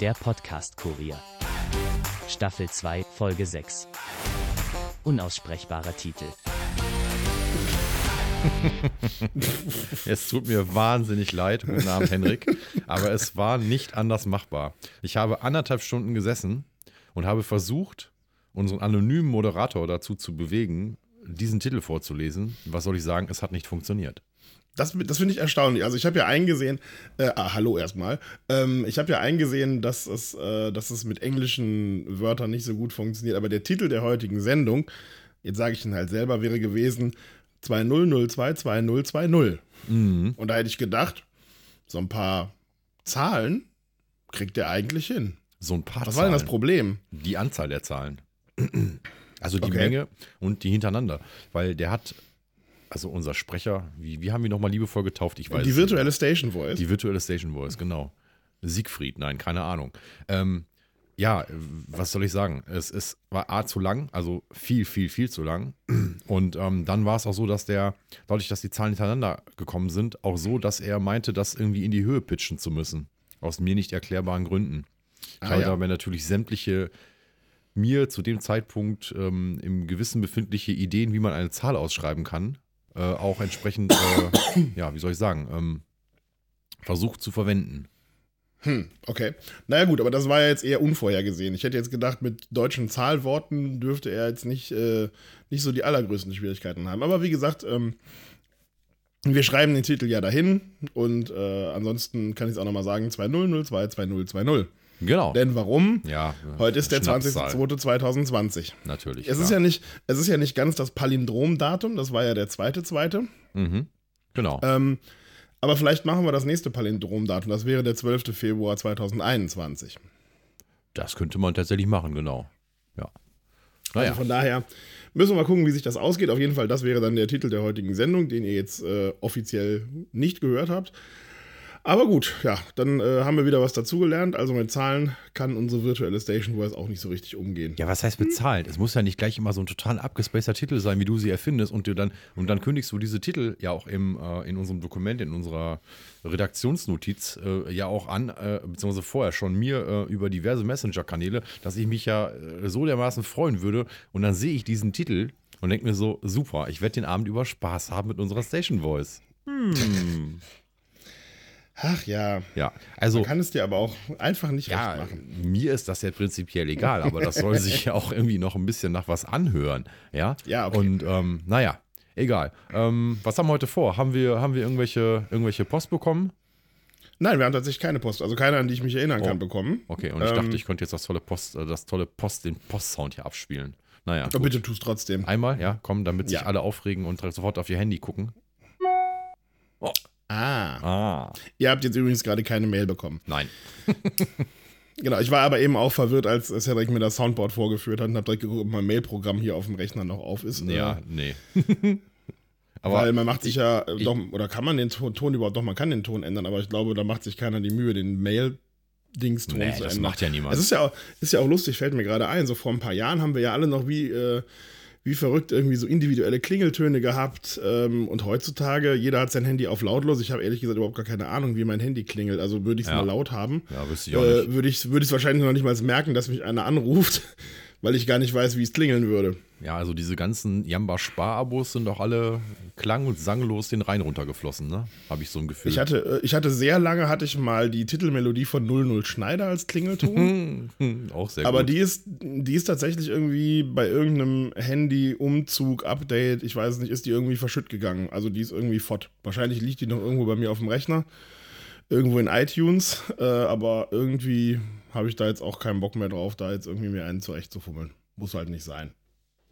Der Podcast-Kurier. Staffel 2, Folge 6. Unaussprechbarer Titel. Es tut mir wahnsinnig leid, guten Abend, Henrik, aber es war nicht anders machbar. Ich habe anderthalb Stunden gesessen und habe versucht, unseren anonymen Moderator dazu zu bewegen, diesen Titel vorzulesen. Was soll ich sagen? Es hat nicht funktioniert. Das, das finde ich erstaunlich. Also ich habe ja eingesehen, äh, ah, hallo erstmal. Ähm, ich habe ja eingesehen, dass es, äh, dass es mit englischen Wörtern nicht so gut funktioniert. Aber der Titel der heutigen Sendung, jetzt sage ich ihn halt selber, wäre gewesen 2002 2020. Mhm. Und da hätte ich gedacht, so ein paar Zahlen kriegt der eigentlich hin. So ein paar Was war denn das Zahlen. Problem? Die Anzahl der Zahlen. Also die Okay. Menge und die hintereinander. Weil der hat, also unser Sprecher, wie, wie haben wir nochmal liebevoll getauft? Ich weiß Die virtuelle Station Voice. Die virtuelle Station Voice, genau. Siegfried, nein, keine Ahnung. Ähm, ja, was soll ich sagen? Es, es war A zu lang, also viel, viel, viel zu lang. Und ähm, dann war es auch so, dass der, dadurch, dass die Zahlen hintereinander gekommen sind, auch so, dass er meinte, das irgendwie in die Höhe pitchen zu müssen. Aus mir nicht erklärbaren Gründen. Ah, habe ja. dabei natürlich sämtliche mir zu dem Zeitpunkt ähm, im Gewissen befindliche Ideen, wie man eine Zahl ausschreiben kann, äh, auch entsprechend, äh, ja, wie soll ich sagen, ähm, versucht zu verwenden. Hm, okay. Naja gut, aber das war ja jetzt eher unvorhergesehen. Ich hätte jetzt gedacht, mit deutschen Zahlworten dürfte er jetzt nicht, äh, nicht so die allergrößten Schwierigkeiten haben. Aber wie gesagt, ähm, wir schreiben den Titel ja dahin und äh, ansonsten kann ich es auch nochmal sagen, 2002 2020. Genau. Denn warum? ja, Heute ist der Schnapszahl. 20.02.2020. Natürlich. Es ist ja nicht, es ist ja nicht ganz das Palindromdatum, das war ja der zweite zweite. Mhm. Genau. Ähm, aber vielleicht machen wir das nächste Palindromdatum, das wäre der 12. Februar 2021. das könnte man tatsächlich machen, genau. Ja. Naja. Also von daher müssen wir mal gucken, wie sich das ausgeht. Auf jeden Fall, das wäre dann der Titel der heutigen Sendung, den ihr jetzt äh, offiziell nicht gehört habt. Aber gut, ja, dann äh, haben wir wieder was dazugelernt. Also mit Zahlen kann unsere virtuelle Station Voice auch nicht so richtig umgehen. ja, was heißt bezahlt? Es muss ja nicht gleich immer so ein total abgespaceter Titel sein, wie du sie erfindest und, dir dann, und dann kündigst du diese Titel ja auch im, äh, in unserem Dokument, in unserer Redaktionsnotiz äh, ja auch an, äh, beziehungsweise vorher schon mir äh, über diverse Messenger-Kanäle, dass ich mich ja äh, so dermaßen freuen würde und dann sehe ich diesen Titel und denke mir so, super, ich werde den Abend über Spaß haben mit unserer Station Voice. Hm. Ach ja, Ja, also man kann es dir aber auch einfach nicht Ja, recht machen. mir ist das ja prinzipiell egal, aber das soll sich ja auch irgendwie noch ein bisschen nach was anhören. Ja, Ja, okay. Und ähm, naja, egal. Ähm, was haben wir heute vor? Haben wir, haben wir irgendwelche, irgendwelche Post bekommen? Nein, wir haben tatsächlich keine Post, also keine, an die ich mich erinnern Oh. kann, bekommen. Okay, und ich Ähm, dachte, ich könnte jetzt das tolle Post, äh, das tolle Post, den Postsound hier abspielen. Naja, gut. bitte tust trotzdem. einmal, ja, komm, damit sich Ja. alle aufregen und sofort auf ihr Handy gucken. Ah. Ah, Ihr habt jetzt übrigens gerade keine Mail bekommen. nein. Genau, ich war aber eben auch verwirrt, als Cedric mir das Soundboard vorgeführt hat und habe direkt geguckt, ob mein Mailprogramm hier auf dem Rechner noch auf ist. Ja, nee. weil man macht sich ja ich- doch, oder kann man den Ton, Ton überhaupt, doch, man kann den Ton ändern, aber ich glaube, da macht sich keiner die Mühe, den Mail-Dings-Ton Nee, zu das ändern. macht ja niemand. Es ist ja, auch, ist ja auch lustig, fällt mir gerade ein, so vor ein paar Jahren haben wir ja alle noch wie, äh, wie verrückt irgendwie so individuelle Klingeltöne gehabt ähm, und heutzutage, jeder hat sein Handy auf lautlos. Ich habe ehrlich gesagt überhaupt gar keine Ahnung, wie mein Handy klingelt, also würde ich es Ja. mal laut haben. Ja, wüsste ich auch nicht. Äh, würde ich würde ich es wahrscheinlich noch nicht mal merken, dass mich einer anruft, weil ich gar nicht weiß, wie es klingeln würde. Ja, also diese ganzen Jamba-Spar-Abos sind doch alle klang- und sanglos den Rhein runtergeflossen, ne? Habe ich so ein Gefühl. Ich hatte, äh, ich hatte sehr lange, hatte ich mal die Titelmelodie von 00 Schneider als Klingelton. auch sehr aber gut. die ist, die ist tatsächlich irgendwie bei irgendeinem Handy-Umzug, Update, ich weiß es nicht, ist die irgendwie verschütt gegangen. Also die ist irgendwie fort. Wahrscheinlich liegt die noch irgendwo bei mir auf dem Rechner. Irgendwo in iTunes. Äh, aber irgendwie habe ich da jetzt auch keinen Bock mehr drauf, da jetzt irgendwie mir einen zurechtzufummeln. Muss halt nicht sein.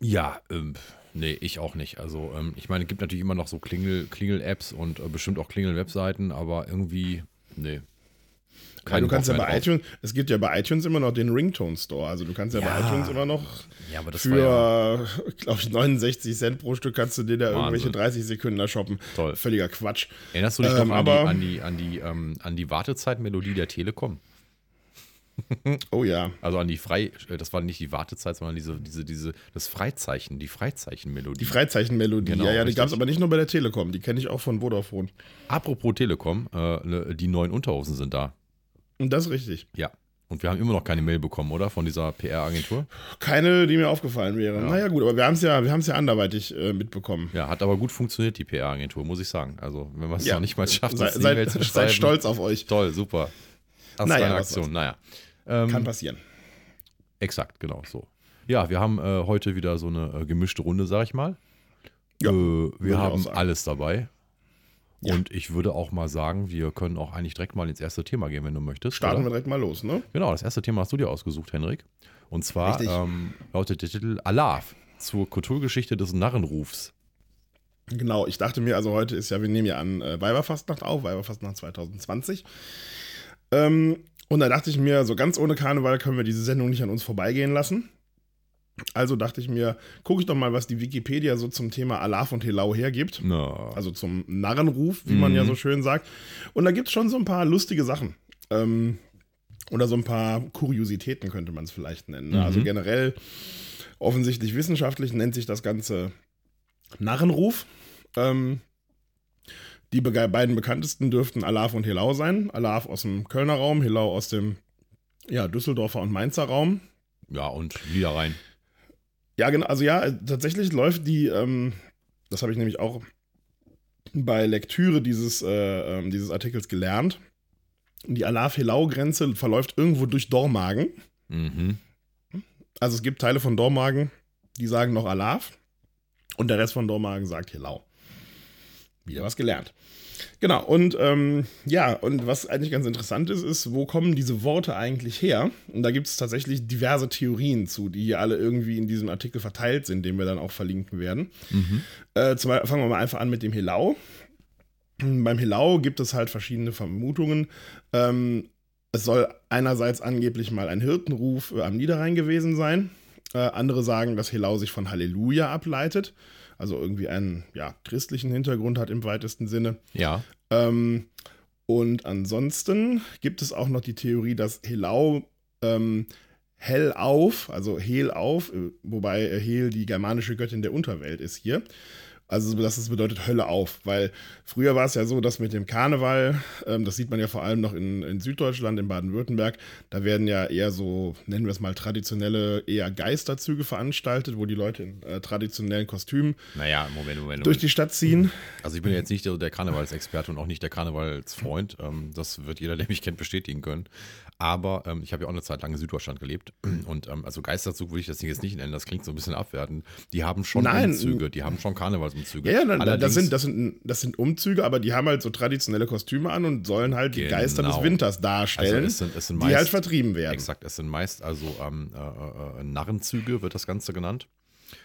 Ja, ähm, nee, ich auch nicht. Also, ähm, ich meine, es gibt natürlich immer noch so Klingel- Klingel-Apps und äh, bestimmt auch Klingel-Webseiten, aber irgendwie, nee. Weil du kannst ja bei drauf. iTunes, es gibt ja bei iTunes immer noch den Ringtone Store. Also du kannst ja, bei Ja. iTunes immer noch Ja, war ja für, glaube ich, 69 Cent pro Stück kannst du dir da irgendwelche Wahnsinn. 30 Sekunden da shoppen. Toll. Völliger Quatsch. Erinnerst du dich Ähm, noch an die, aber- an die, an die, ähm, an die Wartezeitmelodie der Telekom? Oh ja. Also an die Frei, äh, das war nicht die Wartezeit, sondern diese, diese, diese, das Freizeichen, die Freizeichenmelodie. Die Freizeichenmelodie. Genau, ja, ja, die gab es aber nicht nur bei der Telekom. Die kenne ich auch von Vodafone. Apropos Telekom, äh, ne, die neuen Unterhosen sind da. Und das ist richtig. Ja. Und wir haben immer noch keine Mail bekommen, oder? Von dieser PR-Agentur? Keine, die mir aufgefallen wäre. Naja, gut, aber wir haben es ja, wir ja anderweitig äh, mitbekommen. Ja, hat aber gut funktioniert, die PR-Agentur, muss ich sagen. Also, wenn man es Ja. noch nicht mal schafft, Sei, seid, seid stolz auf euch. Toll, super. Das Naja, was Aktion, naja. Ähm, Kann passieren. Exakt, genau so. Ja, wir haben äh, heute wieder so eine äh, gemischte Runde, sag ich mal. Ja, äh, wir haben alles dabei. Ja. Und ich würde auch mal sagen, wir können auch eigentlich direkt mal ins erste Thema gehen, wenn du möchtest. Starten wir oder? direkt mal los, ne? Genau, das erste Thema hast du dir ausgesucht, Henrik. Und zwar ähm, lautet der Titel Alaf zur Kulturgeschichte des Narrenrufs. Genau, ich dachte mir, also heute ist ja, wir nehmen ja an äh, Weiberfastnacht auf, Weiberfastnacht 2020. Ähm, und da dachte ich mir, so ganz ohne Karneval können wir diese Sendung nicht an uns vorbeigehen lassen. Also dachte ich mir, gucke ich doch mal, was die Wikipedia so zum Thema Alaf und Helau hergibt. Na, Also zum Narrenruf, wie man ja Mhm. so schön sagt. Und da gibt es schon so ein paar lustige Sachen. Ähm, oder so ein paar Kuriositäten könnte man es vielleicht nennen. Ne? Also Mhm. generell, offensichtlich wissenschaftlich nennt sich das Ganze Narrenruf. Ähm, die beiden bekanntesten dürften Alaf und Helau sein. Alaf aus dem Kölner Raum, Helau aus dem ja, Düsseldorfer und Mainzer Raum. ja, und Niederrhein. Ja, genau. Also ja, tatsächlich läuft die, ähm, das habe ich nämlich auch bei Lektüre dieses, äh, ähm, dieses Artikels gelernt. Die Alaf-Helau-Grenze verläuft irgendwo durch Dormagen. Mhm. Also es gibt Teile von Dormagen, die sagen noch Alaf und der Rest von Dormagen sagt Helau. Wieder was gelernt. Genau, und ähm, ja, und was eigentlich ganz interessant ist, ist, wo kommen diese Worte eigentlich her? Und da gibt es tatsächlich diverse Theorien zu, die hier alle irgendwie in diesem Artikel verteilt sind, den wir dann auch verlinken werden. Mhm. Äh, zum fangen wir mal einfach an mit dem Helau. Beim Helau gibt es halt verschiedene Vermutungen. Ähm, es soll einerseits angeblich mal ein Hirtenruf äh, am Niederrhein gewesen sein. Äh, andere sagen, dass Helau sich von Halleluja ableitet. Also irgendwie einen ja, christlichen Hintergrund hat im weitesten Sinne. Ja. Ähm, und ansonsten gibt es auch noch die Theorie, dass Helau ähm, hell auf, also Hel auf, äh, wobei äh, Hel die germanische Göttin der Unterwelt ist hier. Also das ist- bedeutet Hölle auf, weil früher war es ja so, dass mit dem Karneval, ähm, das sieht man ja vor allem noch in, in Süddeutschland, in Baden-Württemberg, da werden ja eher so, nennen wir es mal traditionelle, eher Geisterzüge veranstaltet, wo die Leute in äh, traditionellen Kostümen Naja, Moment, Moment. durch Moment. die Stadt ziehen. Also ich bin jetzt nicht der, der Karnevalsexperte und auch nicht der Karnevalsfreund. Ähm, das wird jeder, der mich kennt, bestätigen können. Aber ähm, ich habe ja auch eine Zeit lang in Süddeutschland gelebt. Und ähm, also Geisterzug würde ich das Ding jetzt nicht nennen, das klingt so ein bisschen abwertend. Die haben schon Nein. Umzüge, die haben schon Karnevalsumzüge. Ja, ja, nein, das, sind, das, sind, das sind Umzüge, aber die haben halt so traditionelle Kostüme an und sollen halt die Genau. Geister des Winters darstellen, Also es sind- es sind die meist- halt vertrieben werden. Exakt, es sind meist also ähm, äh, äh, Narrenzüge, wird das Ganze genannt.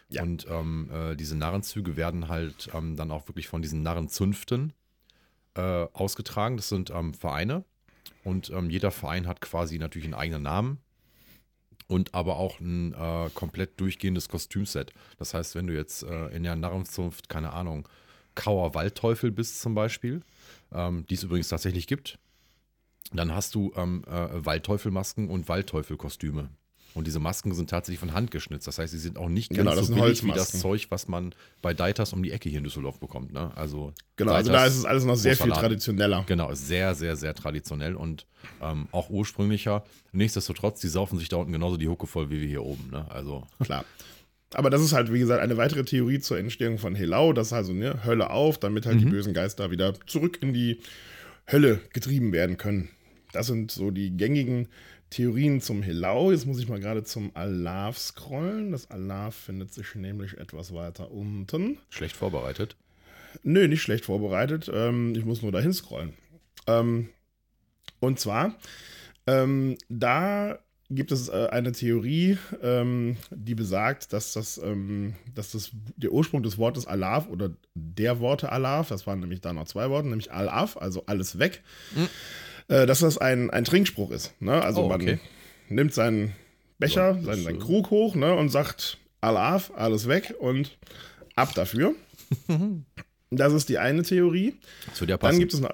Ja. Und ähm, äh, diese Narrenzüge werden halt ähm, dann auch wirklich von diesen Narrenzünften äh, ausgetragen. Das sind ähm, Vereine. Und ähm, jeder Verein hat quasi natürlich einen eigenen Namen und aber auch ein äh, komplett durchgehendes Kostümset. Das heißt, wenn du jetzt äh, in der Narrenzunft, keine Ahnung, Kauer Waldteufel bist zum Beispiel, ähm, die es übrigens tatsächlich gibt, dann hast du ähm, äh, Waldteufelmasken und Waldteufelkostüme. Und diese Masken sind tatsächlich von Hand geschnitzt. Das heißt, sie sind auch nicht ganz Genau, das so billig wie das. Zeug, was man bei Deitas um die Ecke hier in Düsseldorf bekommt. Ne? Also Genau, also Deitas, da ist es alles noch sehr viel traditioneller. Genau, sehr, sehr, sehr traditionell und ähm, auch ursprünglicher. Nichtsdestotrotz, die saufen sich da unten genauso die Hucke voll wie wir hier oben. Ne? Also, Klar. Aber das ist halt, wie gesagt, eine weitere Theorie zur Entstehung von Helau. Das ist also ne, Hölle auf, damit halt die Mhm. bösen Geister wieder zurück in die Hölle getrieben werden können. Das sind so die gängigen Theorien zum Helau. Jetzt muss ich mal gerade zum Alaf scrollen. Das Alaf findet sich nämlich etwas weiter unten. schlecht vorbereitet. Nö, nicht schlecht vorbereitet. Ähm, ich muss nur dahin scrollen. Ähm, und zwar, ähm, da gibt es äh, eine Theorie, die besagt, dass das, dass das der Ursprung des Wortes Alaf oder der Worte Alaf, das waren nämlich da noch zwei Worte, nämlich Alaf, also alles weg, äh, dass das ein, ein Trinkspruch ist. Ne? Also Oh, man okay. nimmt seinen Becher, das, seinen, seinen Krug hoch ne, und sagt Alaf, alles weg und ab dafür. Das ist die eine Theorie. Das würde ja Dann passen. gibt es noch,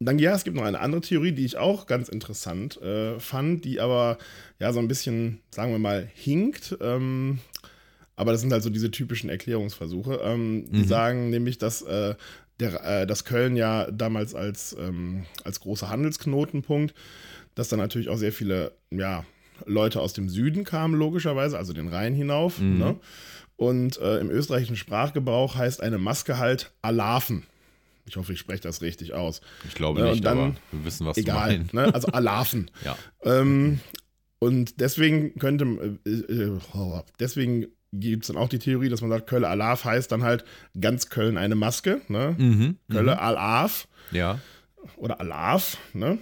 dann, ja, es gibt noch eine andere Theorie, die ich auch ganz interessant äh, fand, die aber ja so ein bisschen, sagen wir mal, hinkt. Ähm, aber das sind halt so diese typischen Erklärungsversuche. Ähm, Die Mhm. sagen nämlich, dass, äh, der, äh, dass Köln ja damals als, ähm, als großer Handelsknotenpunkt dass dann natürlich auch sehr viele, ja, Leute aus dem Süden kamen, logischerweise, also den Rhein hinauf. Mhm. Ne? Und äh, im österreichischen Sprachgebrauch heißt eine Maske halt Alafen. Ich hoffe, ich spreche das richtig aus. Ich glaube und nicht, dann- aber wir wissen, was Egal, du meinst. ne? also Alafen. Ja. Ähm, und deswegen könnte, äh, äh, oh, deswegen gibt es dann auch die Theorie, dass man sagt, Kölle Alaf heißt dann halt ganz Köln eine Maske, ne? Mhm. Kölle Alaf Ja. oder Alaf, ne?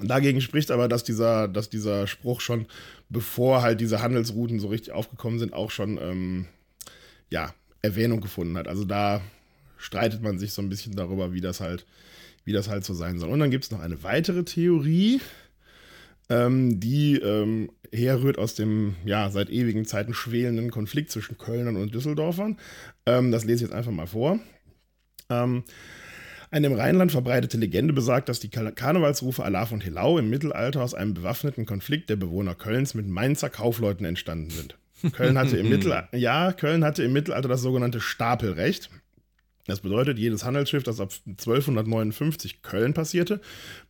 Dagegen spricht aber, dass dieser, dass dieser Spruch schon, bevor halt diese Handelsrouten so richtig aufgekommen sind, auch schon, ähm, ja, Erwähnung gefunden hat. Also da streitet man sich so ein bisschen darüber, wie das halt, wie das halt so sein soll. Und dann gibt es noch eine weitere Theorie, ähm, die ähm, herrührt aus dem, ja, seit ewigen Zeiten schwelenden Konflikt zwischen Kölnern und Düsseldorfern. Ähm, das lese ich jetzt einfach mal vor. Ähm, eine im Rheinland verbreitete Legende besagt, dass die Kar- Karnevalsrufe Alaf und Helau im Mittelalter aus einem bewaffneten Konflikt der Bewohner Kölns mit Mainzer Kaufleuten entstanden sind. Köln hatte im, Mittel ja, Köln hatte im Mittelalter das sogenannte Stapelrecht. Das bedeutet, jedes Handelsschiff, das ab 1259 Köln passierte,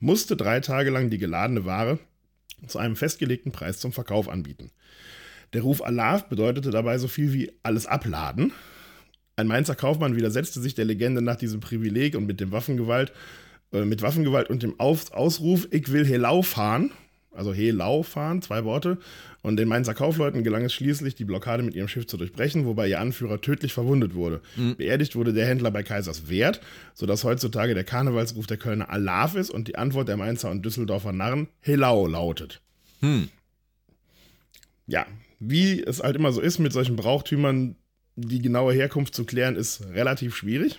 musste drei Tage lang die geladene Ware zu einem festgelegten Preis zum Verkauf anbieten. Der Ruf Alaf bedeutete dabei so viel wie alles abladen. Ein Mainzer Kaufmann widersetzte sich der Legende nach diesem Privileg und mit dem Waffengewalt, äh, mit Waffengewalt und dem Auf Ausruf, ich will Helau fahren, also Helau fahren, zwei Worte. Und den Mainzer Kaufleuten gelang es schließlich, die Blockade mit ihrem Schiff zu durchbrechen, wobei ihr Anführer tödlich verwundet wurde. Beerdigt wurde der Händler bei Kaisers Wert, sodass heutzutage der Karnevalsruf der Kölner Alaf ist und die Antwort der Mainzer und Düsseldorfer Narren Helau lautet. Hm. Ja, wie es halt immer so ist mit solchen Brauchtümern, die genaue Herkunft zu klären, ist relativ schwierig.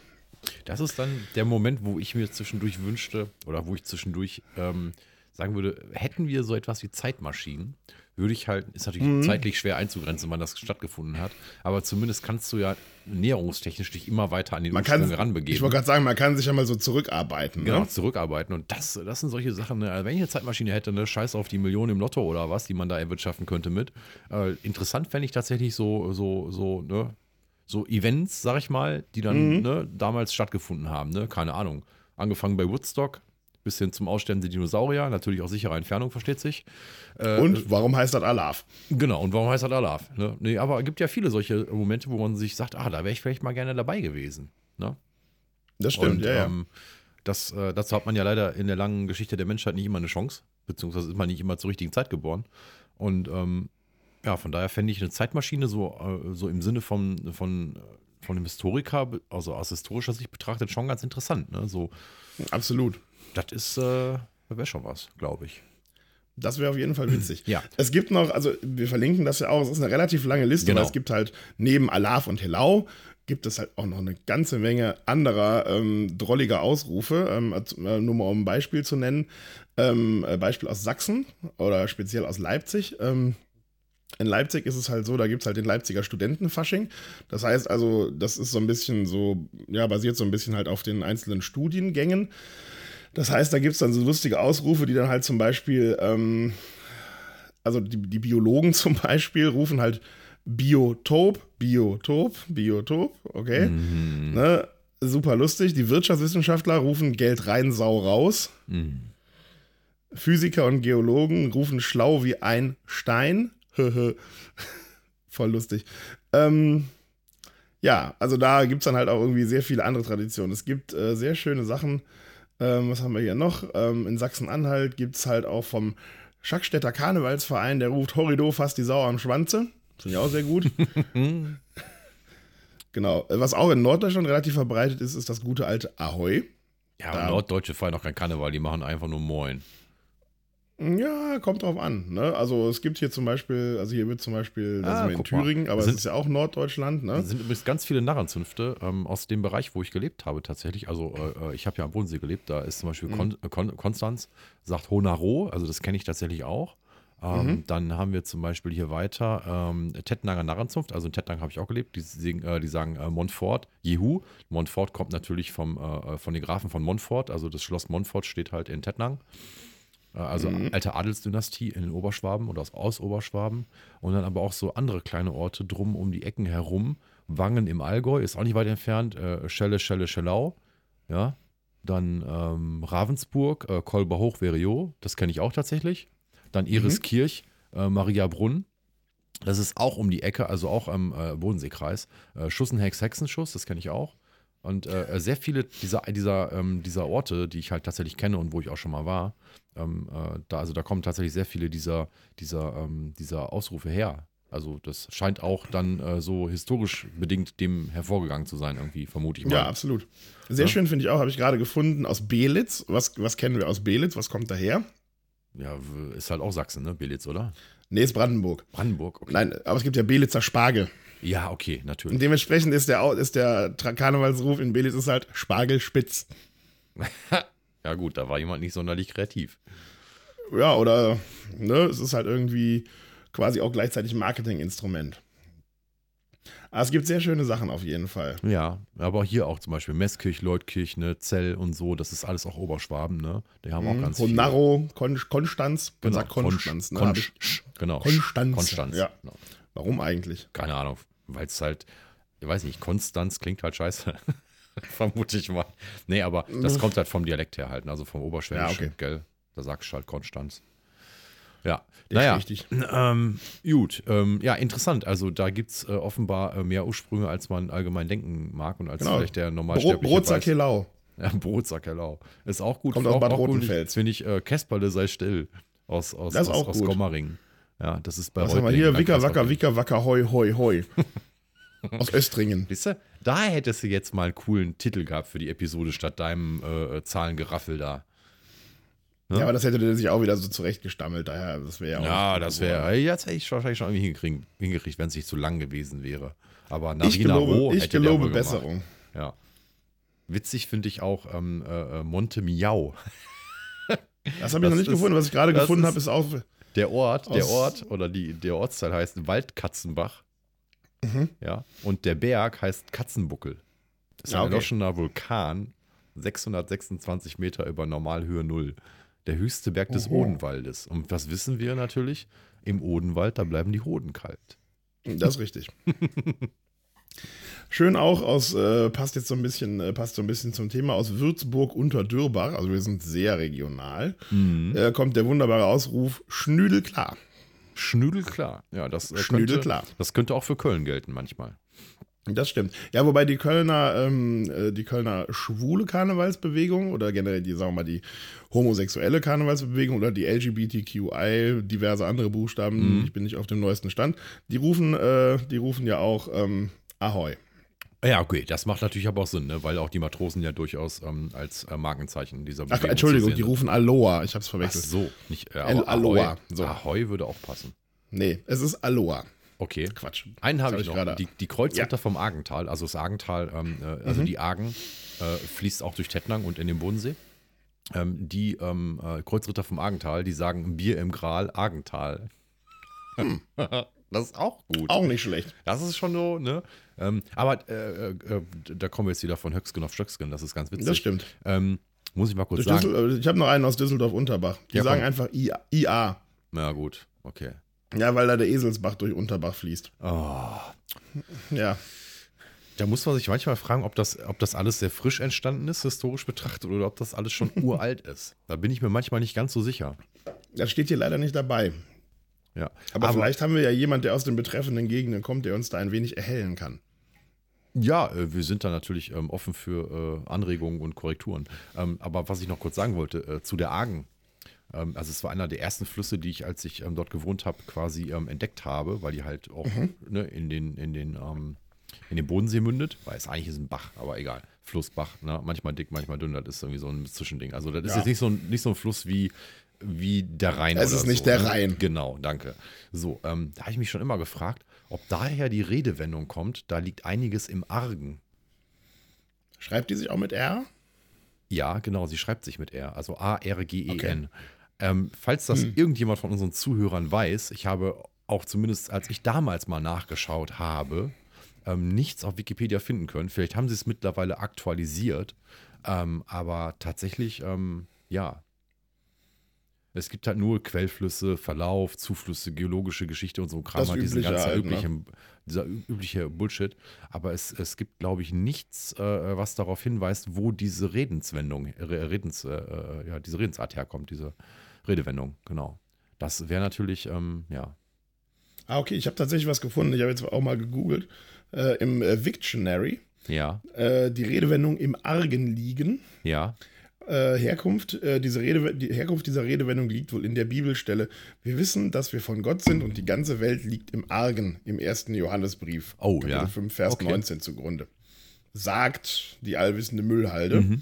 Das ist dann der Moment, wo ich mir zwischendurch wünschte, oder wo ich zwischendurch ähm, sagen würde, hätten wir so etwas wie Zeitmaschinen, würde ich halt, ist natürlich Mhm. zeitlich schwer einzugrenzen, wann das stattgefunden hat, aber zumindest kannst du ja näherungstechnisch dich immer weiter an den Man Ursprung ranbegeben. ich wollte gerade sagen, man kann sich ja mal so zurückarbeiten. Genau, Ne? zurückarbeiten. Und das, das sind solche Sachen, ne? also wenn ich eine Zeitmaschine hätte, ne, scheiß auf die Millionen im Lotto oder was, die man da erwirtschaften könnte mit. Äh, interessant fände ich tatsächlich so, so, so, ne, so Events, sag ich mal, die dann Mhm. ne, damals stattgefunden haben, ne? Keine Ahnung. Angefangen bei Woodstock, bis hin zum Aussterben der Dinosaurier, natürlich auch sichere Entfernung, versteht sich. Äh, Und warum heißt das Alaf? Genau, und warum heißt das Alaf? Ne? Nee, aber es gibt ja viele solche Momente, wo man sich sagt, ah, da wäre ich vielleicht mal gerne dabei gewesen. Ne? Das stimmt, und, ja, ja. Ähm, das, äh, dazu hat man ja leider in der langen Geschichte der Menschheit nicht immer eine Chance, beziehungsweise ist man nicht immer zur richtigen Zeit geboren. Und ähm, ja, von daher fände ich eine Zeitmaschine so, äh, so im Sinne von, von, von einem Historiker, also aus historischer Sicht betrachtet, schon ganz interessant. Ne? So, Absolut. Das ist, äh, wäre schon was, glaube ich. Das wäre auf jeden Fall witzig. Ja. Es gibt noch, also wir verlinken das ja auch, es ist eine relativ lange Liste, Genau. weil es gibt halt neben Alaf und Helau gibt es halt auch noch eine ganze Menge anderer ähm, drolliger Ausrufe. Ähm, äh, nur mal um ein Beispiel zu nennen. Ähm, äh, Beispiel aus Sachsen oder speziell aus Leipzig. Ähm, in Leipzig ist es halt so, da gibt es halt den Leipziger Studentenfasching. Das heißt also, das ist so ein bisschen so, ja, basiert so ein bisschen halt auf den einzelnen Studiengängen. Das heißt, da gibt es dann so lustige Ausrufe, die dann halt zum Beispiel, ähm, also die, die Biologen zum Beispiel rufen halt Biotop, Biotop, Biotop, okay. Ne? Super lustig. Die Wirtschaftswissenschaftler rufen Geld rein, Sau raus. Physiker und Geologen rufen schlau wie ein Stein. Voll lustig. Ähm, ja, also da gibt es dann halt auch irgendwie sehr viele andere Traditionen. Es gibt äh, sehr schöne Sachen. Ähm, was haben wir hier noch? Ähm, in Sachsen-Anhalt gibt es halt auch vom Schackstädter Karnevalsverein, der ruft Horrido fast die Sau am Schwanze. Finde ich auch sehr gut. genau. Was auch in Norddeutschland relativ verbreitet ist, ist das gute alte Ahoi. Ja, Da- aber Norddeutsche feiern auch kein Karneval, die machen einfach nur Moin. Ja, kommt drauf an. Ne? Also es gibt hier zum Beispiel, also hier wird zum Beispiel, da Ah, sind wir in guck mal. Thüringen, aber Sind- es ist ja auch Norddeutschland. Ne? Es sind übrigens ganz viele Narrenzünfte ähm, aus dem Bereich, wo ich gelebt habe tatsächlich. Also äh, äh, ich habe ja am Bodensee gelebt, da ist zum Beispiel Kon äh, Kon Konstanz, sagt Honaro, also das kenne ich tatsächlich auch. Ähm, Dann haben wir zum Beispiel hier weiter ähm, Tettnanger Narrenzunft, also in Tettnang habe ich auch gelebt, die, singen, äh, die sagen äh, Montfort, Jehu. Montfort kommt natürlich vom, äh, von den Grafen von Montfort, also das Schloss Montfort steht halt in Tettnang. Äh, Also alte Adelsdynastie in den Oberschwaben oder aus, aus Oberschwaben. Und dann aber auch so andere kleine Orte drum um die Ecken herum. Wangen im Allgäu ist auch nicht weit entfernt. Äh, Schelle, Schelle, Schellau. Ja. Dann ähm, Ravensburg, äh, Kolberhoch-Veriot, das kenne ich auch tatsächlich. Dann Eriskirch, äh, Maria Brunn. Das ist auch um die Ecke, also auch am äh, Bodenseekreis. Äh, Schussenhex Hexenschuss, das kenne ich auch. Und äh, sehr viele dieser, dieser, ähm, dieser Orte, die ich halt tatsächlich kenne und wo ich auch schon mal war, ähm, äh, da, also da kommen tatsächlich sehr viele dieser, dieser, ähm, dieser Ausrufe her. Also das scheint auch dann äh, so historisch bedingt dem hervorgegangen zu sein, irgendwie, vermute ich mal. Ja, absolut. Sehr Ja. schön finde ich auch, habe ich gerade gefunden, aus Belitz. Was, was kennen wir aus Belitz? Was kommt daher? Ja, ist halt auch Sachsen, ne? Belitz, oder? Nee, ist Brandenburg. Brandenburg, okay. Nein, aber es gibt ja Belitzer Spargel. Ja, okay, Und natürlich. dementsprechend ist der, ist der Karnevalsruf in Belitz ist halt Spargelspitz. Ja, gut, da war jemand nicht sonderlich kreativ. Ja, oder ne, es ist halt irgendwie quasi auch gleichzeitig ein Marketinginstrument. Aber es gibt sehr schöne Sachen auf jeden Fall. Ja, aber hier auch zum Beispiel Meßkirch, Leutkirch, ne, Zell und so, das ist alles auch Oberschwaben, ne? Die haben auch ganz viel. Honaro, Kon Konstanz. Man Genau, sagt Konstanz. Ne? Hab ich- genau. Konstanz. Konstanz. Ja. Genau. Warum eigentlich? Keine Ahnung, weil es halt, ich weiß nicht, Konstanz klingt halt scheiße. Vermute ich mal. Nee, aber das kommt halt vom Dialekt her halt, ne, also vom Oberschwäbischen, Ja, okay. gell? Da sagst du halt Konstanz. Ja, Ist naja, richtig. ähm, gut, ähm, ja, interessant. Also da gibt es äh, offenbar äh, mehr Ursprünge, als man allgemein denken mag und als Genau. vielleicht der Bro normalsterbliche Brotsack. Helau. Ja, Brotsackerlau. Ist auch gut. Kommt auch, Bad auch. Rotenfels. Finde ich, äh, Kesperle sei still. Aus, aus, Das ist aus, aus. Gommering. Ja, das ist bei Was haben wir hier? Wicker, Wacker. Wicker, Wacker, Hoi, Hoi, Hoi. Aus Östringen. Siehst du, da hättest du jetzt mal einen coolen Titel gehabt für die Episode statt deinem äh, Zahlengeraffel da. Ja, aber das hätte der sich auch wieder so zurechtgestammelt. Daher, das wäre ja auch. Ja, das wäre, jetzt hätte ich wahrscheinlich schon irgendwie hingekriegt, hingekriegt wenn es nicht zu lang gewesen wäre. Aber Narina Ich gelobe, Roh ich hätte gelobe. Besserung. Ja. Witzig finde ich auch ähm, äh, äh, Monte Miau. Das habe ich Das noch nicht ist- gefunden. Was ich gerade gefunden habe, ist auch. Der Ort, der Ort oder die, der Ortsteil heißt Waldkatzenbach. Mhm. Ja. Und der Berg heißt Katzenbuckel. Das ist Ja, ein okay. erloschener Vulkan, 626 Meter über Normalhöhe Null. Der höchste Berg des Oho. Odenwaldes. Und was wissen wir natürlich? Im Odenwald, da bleiben die Hoden kalt. Das ist richtig. Schön auch aus, äh, passt jetzt so ein bisschen, äh, passt so ein bisschen zum Thema aus Würzburg unter Dürbach, also wir sind sehr regional, Mhm. äh, kommt der wunderbare Ausruf Schnüdelklar. Schnüdelklar. Ja, das, äh, könnte, Schnüdelklar. das könnte auch für Köln gelten manchmal. Das stimmt. Ja, wobei die Kölner, ähm, äh, die Kölner schwule Karnevalsbewegung oder generell die, sagen wir mal, die homosexuelle Karnevalsbewegung oder die LGBTQI, diverse andere Buchstaben, Mhm. ich bin nicht auf dem neuesten Stand, die rufen, äh, die rufen ja auch ähm, Ahoi. Ja, okay, das macht natürlich aber auch Sinn, ne? weil auch die Matrosen ja durchaus ähm, als äh, Markenzeichen dieser Ach, Bewegung Entschuldigung, zu die rufen Aloha, ich hab's Ach verwechselt. so, nicht äh, Aloha, Ahoi. so. Ahoi würde auch passen. Nee, es ist Aloha. Okay. Quatsch. Einen habe ich noch. ich gerade- die, die Kreuzritter vom Argental, also das Argental, ähm, äh, also Mhm. die Argen, äh, fließt auch durch Tettnang und in den Bodensee. Ähm, die ähm, äh, Kreuzritter vom Argental, die sagen Bier im Gral, Argental. das ist auch gut. Hm. Auch nicht schlecht. Das ist schon so, ne? Ähm, aber äh, äh, äh, da kommen wir jetzt wieder von Höcksken auf Stöcksken, das ist ganz witzig. Das stimmt. Ähm, muss ich mal kurz sagen. Düssel, äh, ich habe noch einen aus Düsseldorf-Unterbach. Die Ja, sagen komm. einfach IA, IA. Na gut, okay. Ja, weil da der Eselsbach durch Unterbach fließt. Oh, Ja. da muss man sich manchmal fragen, ob das, ob das alles sehr frisch entstanden ist, historisch betrachtet, oder ob das alles schon uralt ist. Da bin ich mir manchmal nicht ganz so sicher. Das steht hier leider nicht dabei. Ja. Aber, vielleicht haben wir ja jemand, der aus den betreffenden Gegenden kommt, der uns da ein wenig erhellen kann. Ja, äh, wir sind da natürlich ähm, offen für äh, Anregungen und Korrekturen. Ähm, aber was ich noch kurz sagen wollte, äh, zu der Argen. Ähm, also es war einer der ersten Flüsse, die ich, als ich ähm, dort gewohnt habe, quasi ähm, entdeckt habe, weil die halt auch ne, in den, in den, in den Bodensee mündet. Weil es eigentlich ist ein Bach, aber egal. Flussbach, ne? manchmal dick, manchmal dünn, das ist irgendwie so ein Zwischending. Also das ist Ja. jetzt nicht so, ein, nicht so ein Fluss wie, wie der Rhein. Es ist nicht so, der ne? Rhein. Genau, danke. So, ähm, da habe ich mich schon immer gefragt, ob daher die Redewendung kommt, da liegt einiges im Argen. Schreibt die sich auch mit R? Ja, genau, sie schreibt sich mit R, also A-R-G-E-N. Okay. Hm. Ähm, falls das irgendjemand von unseren Zuhörern weiß, ich habe auch zumindest, als ich damals mal nachgeschaut habe, ähm, nichts auf Wikipedia finden können. Vielleicht haben sie es mittlerweile aktualisiert, ähm, aber tatsächlich, ähm, ja. Es gibt halt nur Quellflüsse, Verlauf, Zuflüsse, geologische Geschichte und so Kram, halt diese Übliche ganze halt, ne? übliche, dieser ü- übliche Bullshit. Aber es, es gibt, glaube ich, nichts, äh, was darauf hinweist, wo diese Redenswendung, Re- Redens, äh, äh, ja, diese Redensart herkommt, diese Redewendung, genau. Das wäre natürlich, ähm, ja, Ah, okay, ich habe tatsächlich was gefunden. Ich habe jetzt auch mal gegoogelt. Äh, Im äh, Victionary. ja, Äh, die Redewendung im Argen liegen. ja, Äh, Herkunft, äh, diese Rede, die Herkunft dieser Redewendung liegt wohl in der Bibelstelle. Wir wissen, dass wir von Gott sind und die ganze Welt liegt im Argen, im ersten Johannesbrief. Oh, Kapitel ja. 5, Vers Okay. 19 zugrunde. Sagt die allwissende Müllhalde. Mhm.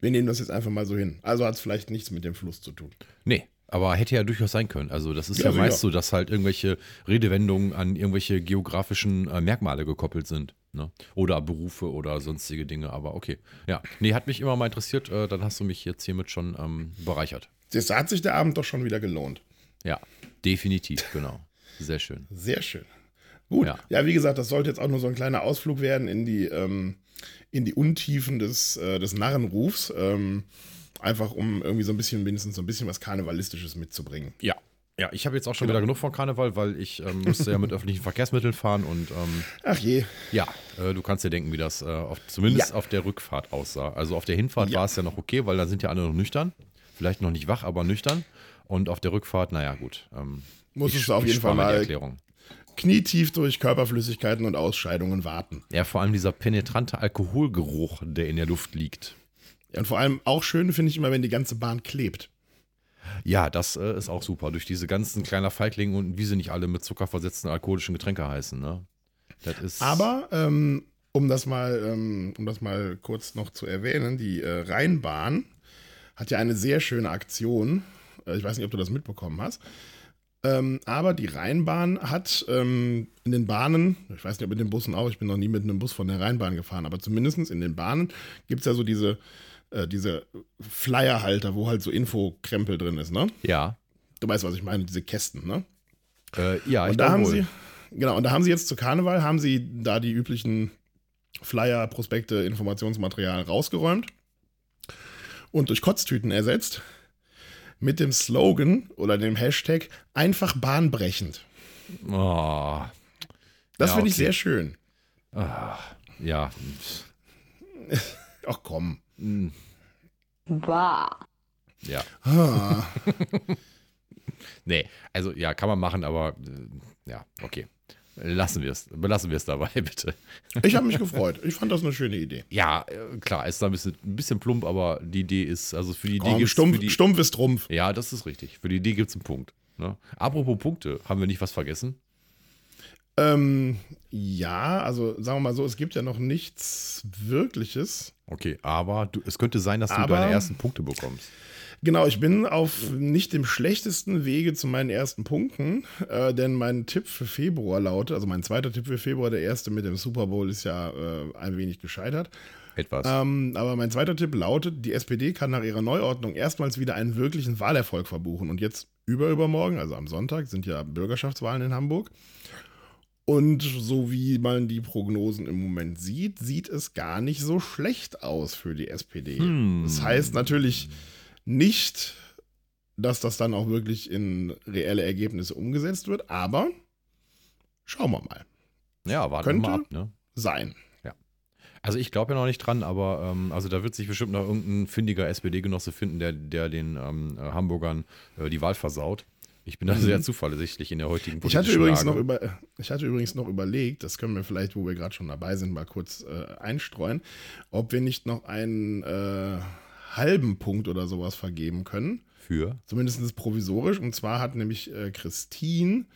Wir nehmen das jetzt einfach mal so hin. Also hat es vielleicht nichts mit dem Fluss zu tun. Nee, aber hätte ja durchaus sein können. Also das ist Ja, ja, meist so, dass halt irgendwelche Redewendungen an irgendwelche geografischen äh, Merkmale gekoppelt sind. Ne? Oder Berufe oder sonstige Dinge. Aber okay. Ja, nee, hat mich immer mal interessiert. Äh, dann hast du mich jetzt hiermit schon ähm, bereichert. Das hat sich der Abend doch schon wieder gelohnt. Ja, definitiv, genau. Sehr schön. Sehr schön. Gut. Ja. Ja. wie gesagt, das sollte jetzt auch nur so ein kleiner Ausflug werden in die, ähm, in die Untiefen des, äh, des Narrenrufs. Ähm, einfach um irgendwie so ein bisschen, mindestens so ein bisschen was Karnevalistisches mitzubringen. Ja. Ja, ich habe jetzt auch schon Genau. wieder genug von Karneval, weil ich ähm, musste ja mit öffentlichen Verkehrsmitteln fahren und ähm, Ach je. Ja, äh, du kannst dir denken, wie das äh, auf, zumindest Ja. auf der Rückfahrt aussah. Also auf der Hinfahrt Ja. war es ja noch okay, weil da sind ja alle noch nüchtern. Vielleicht noch nicht wach, aber nüchtern. Und auf der Rückfahrt, naja, gut. Ähm, Musstest ich- du auf jeden Fall mal Erklärung. Knietief durch Körperflüssigkeiten und Ausscheidungen warten. Ja, vor allem dieser penetrante Alkoholgeruch, der in der Luft liegt. Ja, und vor allem auch schön finde ich immer, wenn die ganze Bahn klebt. Ja, das äh, ist auch super. Durch diese ganzen kleiner Feiglinge und wie sie nicht alle mit Zucker versetzten alkoholischen Getränke heißen, ne? Das ist. Aber ähm, um das mal, ähm, um das mal kurz noch zu erwähnen, die äh, Rheinbahn hat ja eine sehr schöne Aktion. Äh, ich weiß nicht, ob du das mitbekommen hast. Ähm, aber die Rheinbahn hat ähm, in den Bahnen, ich weiß nicht, ob in den Bussen auch, ich bin noch nie mit einem Bus von der Rheinbahn gefahren, aber zumindest in den Bahnen gibt es ja so diese, äh, diese Flyerhalter, wo halt so Infokrempel drin ist, ne? Ja. Du weißt, was ich meine, diese Kästen, ne? Äh, ja, ich und da glaube haben wohl. sie, genau, und da haben sie jetzt zu Karneval, haben sie da die üblichen Flyer, Prospekte, Informationsmaterial rausgeräumt und durch Kotztüten ersetzt mit dem Slogan oder dem Hashtag einfach bahnbrechend. Oh, Das Ja, finde ich okay. sehr schön. ja. Ach komm. Bah. Ja. Ah, Nee, also ja, kann man machen, aber äh, ja, okay. Lassen wir es, belassen wir es dabei, bitte. ich habe mich gefreut. Ich fand das eine schöne Idee. Ja, äh, klar, ist da ein bisschen, ein bisschen plump, aber die Idee ist, also für die Idee Komm, gibt's stumpf, die, stumpf ist Trumpf. Ja, das ist richtig. Für die Idee gibt es einen Punkt. Ne? Apropos Punkte, haben wir nicht was vergessen? Ähm, ja, also sagen wir mal so, es gibt ja noch nichts Wirkliches. Okay, aber du, es könnte sein, dass du Aber- deine ersten Punkte bekommst. Genau, ich bin auf nicht dem schlechtesten Wege zu meinen ersten Punkten, äh, denn mein Tipp für Februar lautet, also mein zweiter Tipp für Februar, der erste mit dem Super Bowl ist ja äh, ein wenig gescheitert. Etwas. Ähm, aber mein zweiter Tipp lautet, die SPD kann nach ihrer Neuordnung erstmals wieder einen wirklichen Wahlerfolg verbuchen. Und jetzt überübermorgen, also am Sonntag, sind ja Bürgerschaftswahlen in Hamburg. Und so wie man die Prognosen im Moment sieht, sieht es gar nicht so schlecht aus für die SPD. Hm. Das heißt natürlich nicht, dass das dann auch wirklich in reelle Ergebnisse umgesetzt wird, aber schauen wir mal. ja, warten wir könnte- mal ab, ne? Sein. Also ich glaube ja noch nicht dran, aber ähm, also da wird sich bestimmt noch irgendein findiger SPD-Genosse finden, der, der den ähm, äh, Hamburgern äh, die Wahl versaut. Ich bin da sehr zuversichtlich in der heutigen Mhm. Ich hatte, politischen übrigens Lage. noch über, ich hatte übrigens noch überlegt, das können wir vielleicht, wo wir gerade schon dabei sind, mal kurz äh, einstreuen, ob wir nicht noch einen äh, halben Punkt oder sowas vergeben können. Für? Zumindest provisorisch. Und zwar hat nämlich äh, Christine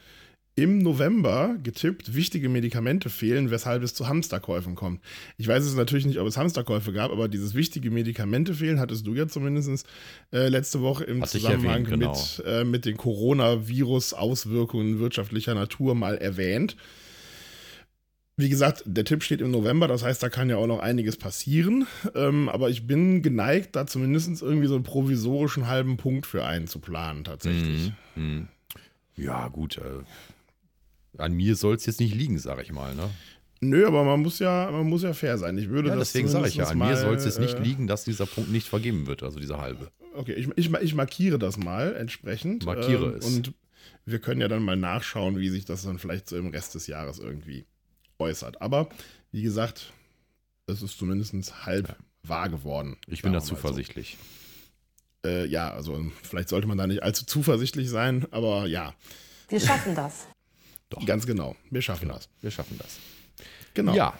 im November getippt, wichtige Medikamente fehlen, weshalb es zu Hamsterkäufen kommt. Ich weiß es natürlich nicht, ob es Hamsterkäufe gab, aber dieses wichtige Medikamente fehlen hattest du ja zumindest äh, letzte Woche im ich Zusammenhang erwähnt, genau. mit, äh, mit den Coronavirus-Auswirkungen wirtschaftlicher Natur mal erwähnt. Wie gesagt, der Tipp steht im November, das heißt, da kann ja auch noch einiges passieren. Ähm, aber ich bin geneigt, da zumindest irgendwie so einen provisorischen halben Punkt für einzuplanen, tatsächlich. Mhm. Mhm. Ja, gut. Äh, an mir soll es jetzt nicht liegen, sage ich mal. Ne? Nö, aber man muss ja, man muss ja fair sein. Ich würde Ja, deswegen sage ich ja, an mir mal, soll es jetzt nicht äh, liegen, dass dieser Punkt nicht vergeben wird, also dieser halbe. Okay, ich, ich, ich markiere das mal entsprechend. Markiere ähm, es. Und wir können ja dann mal nachschauen, wie sich das dann vielleicht so im Rest des Jahres irgendwie äußert. Aber wie gesagt, es ist zumindest halb wahr geworden. Ich bin da wir mal so. zuversichtlich. Äh, ja, also vielleicht sollte man da nicht allzu zuversichtlich sein, aber ja, Wir schaffen das. ganz genau. Wir schaffen das. Wir schaffen das. Genau. Ja,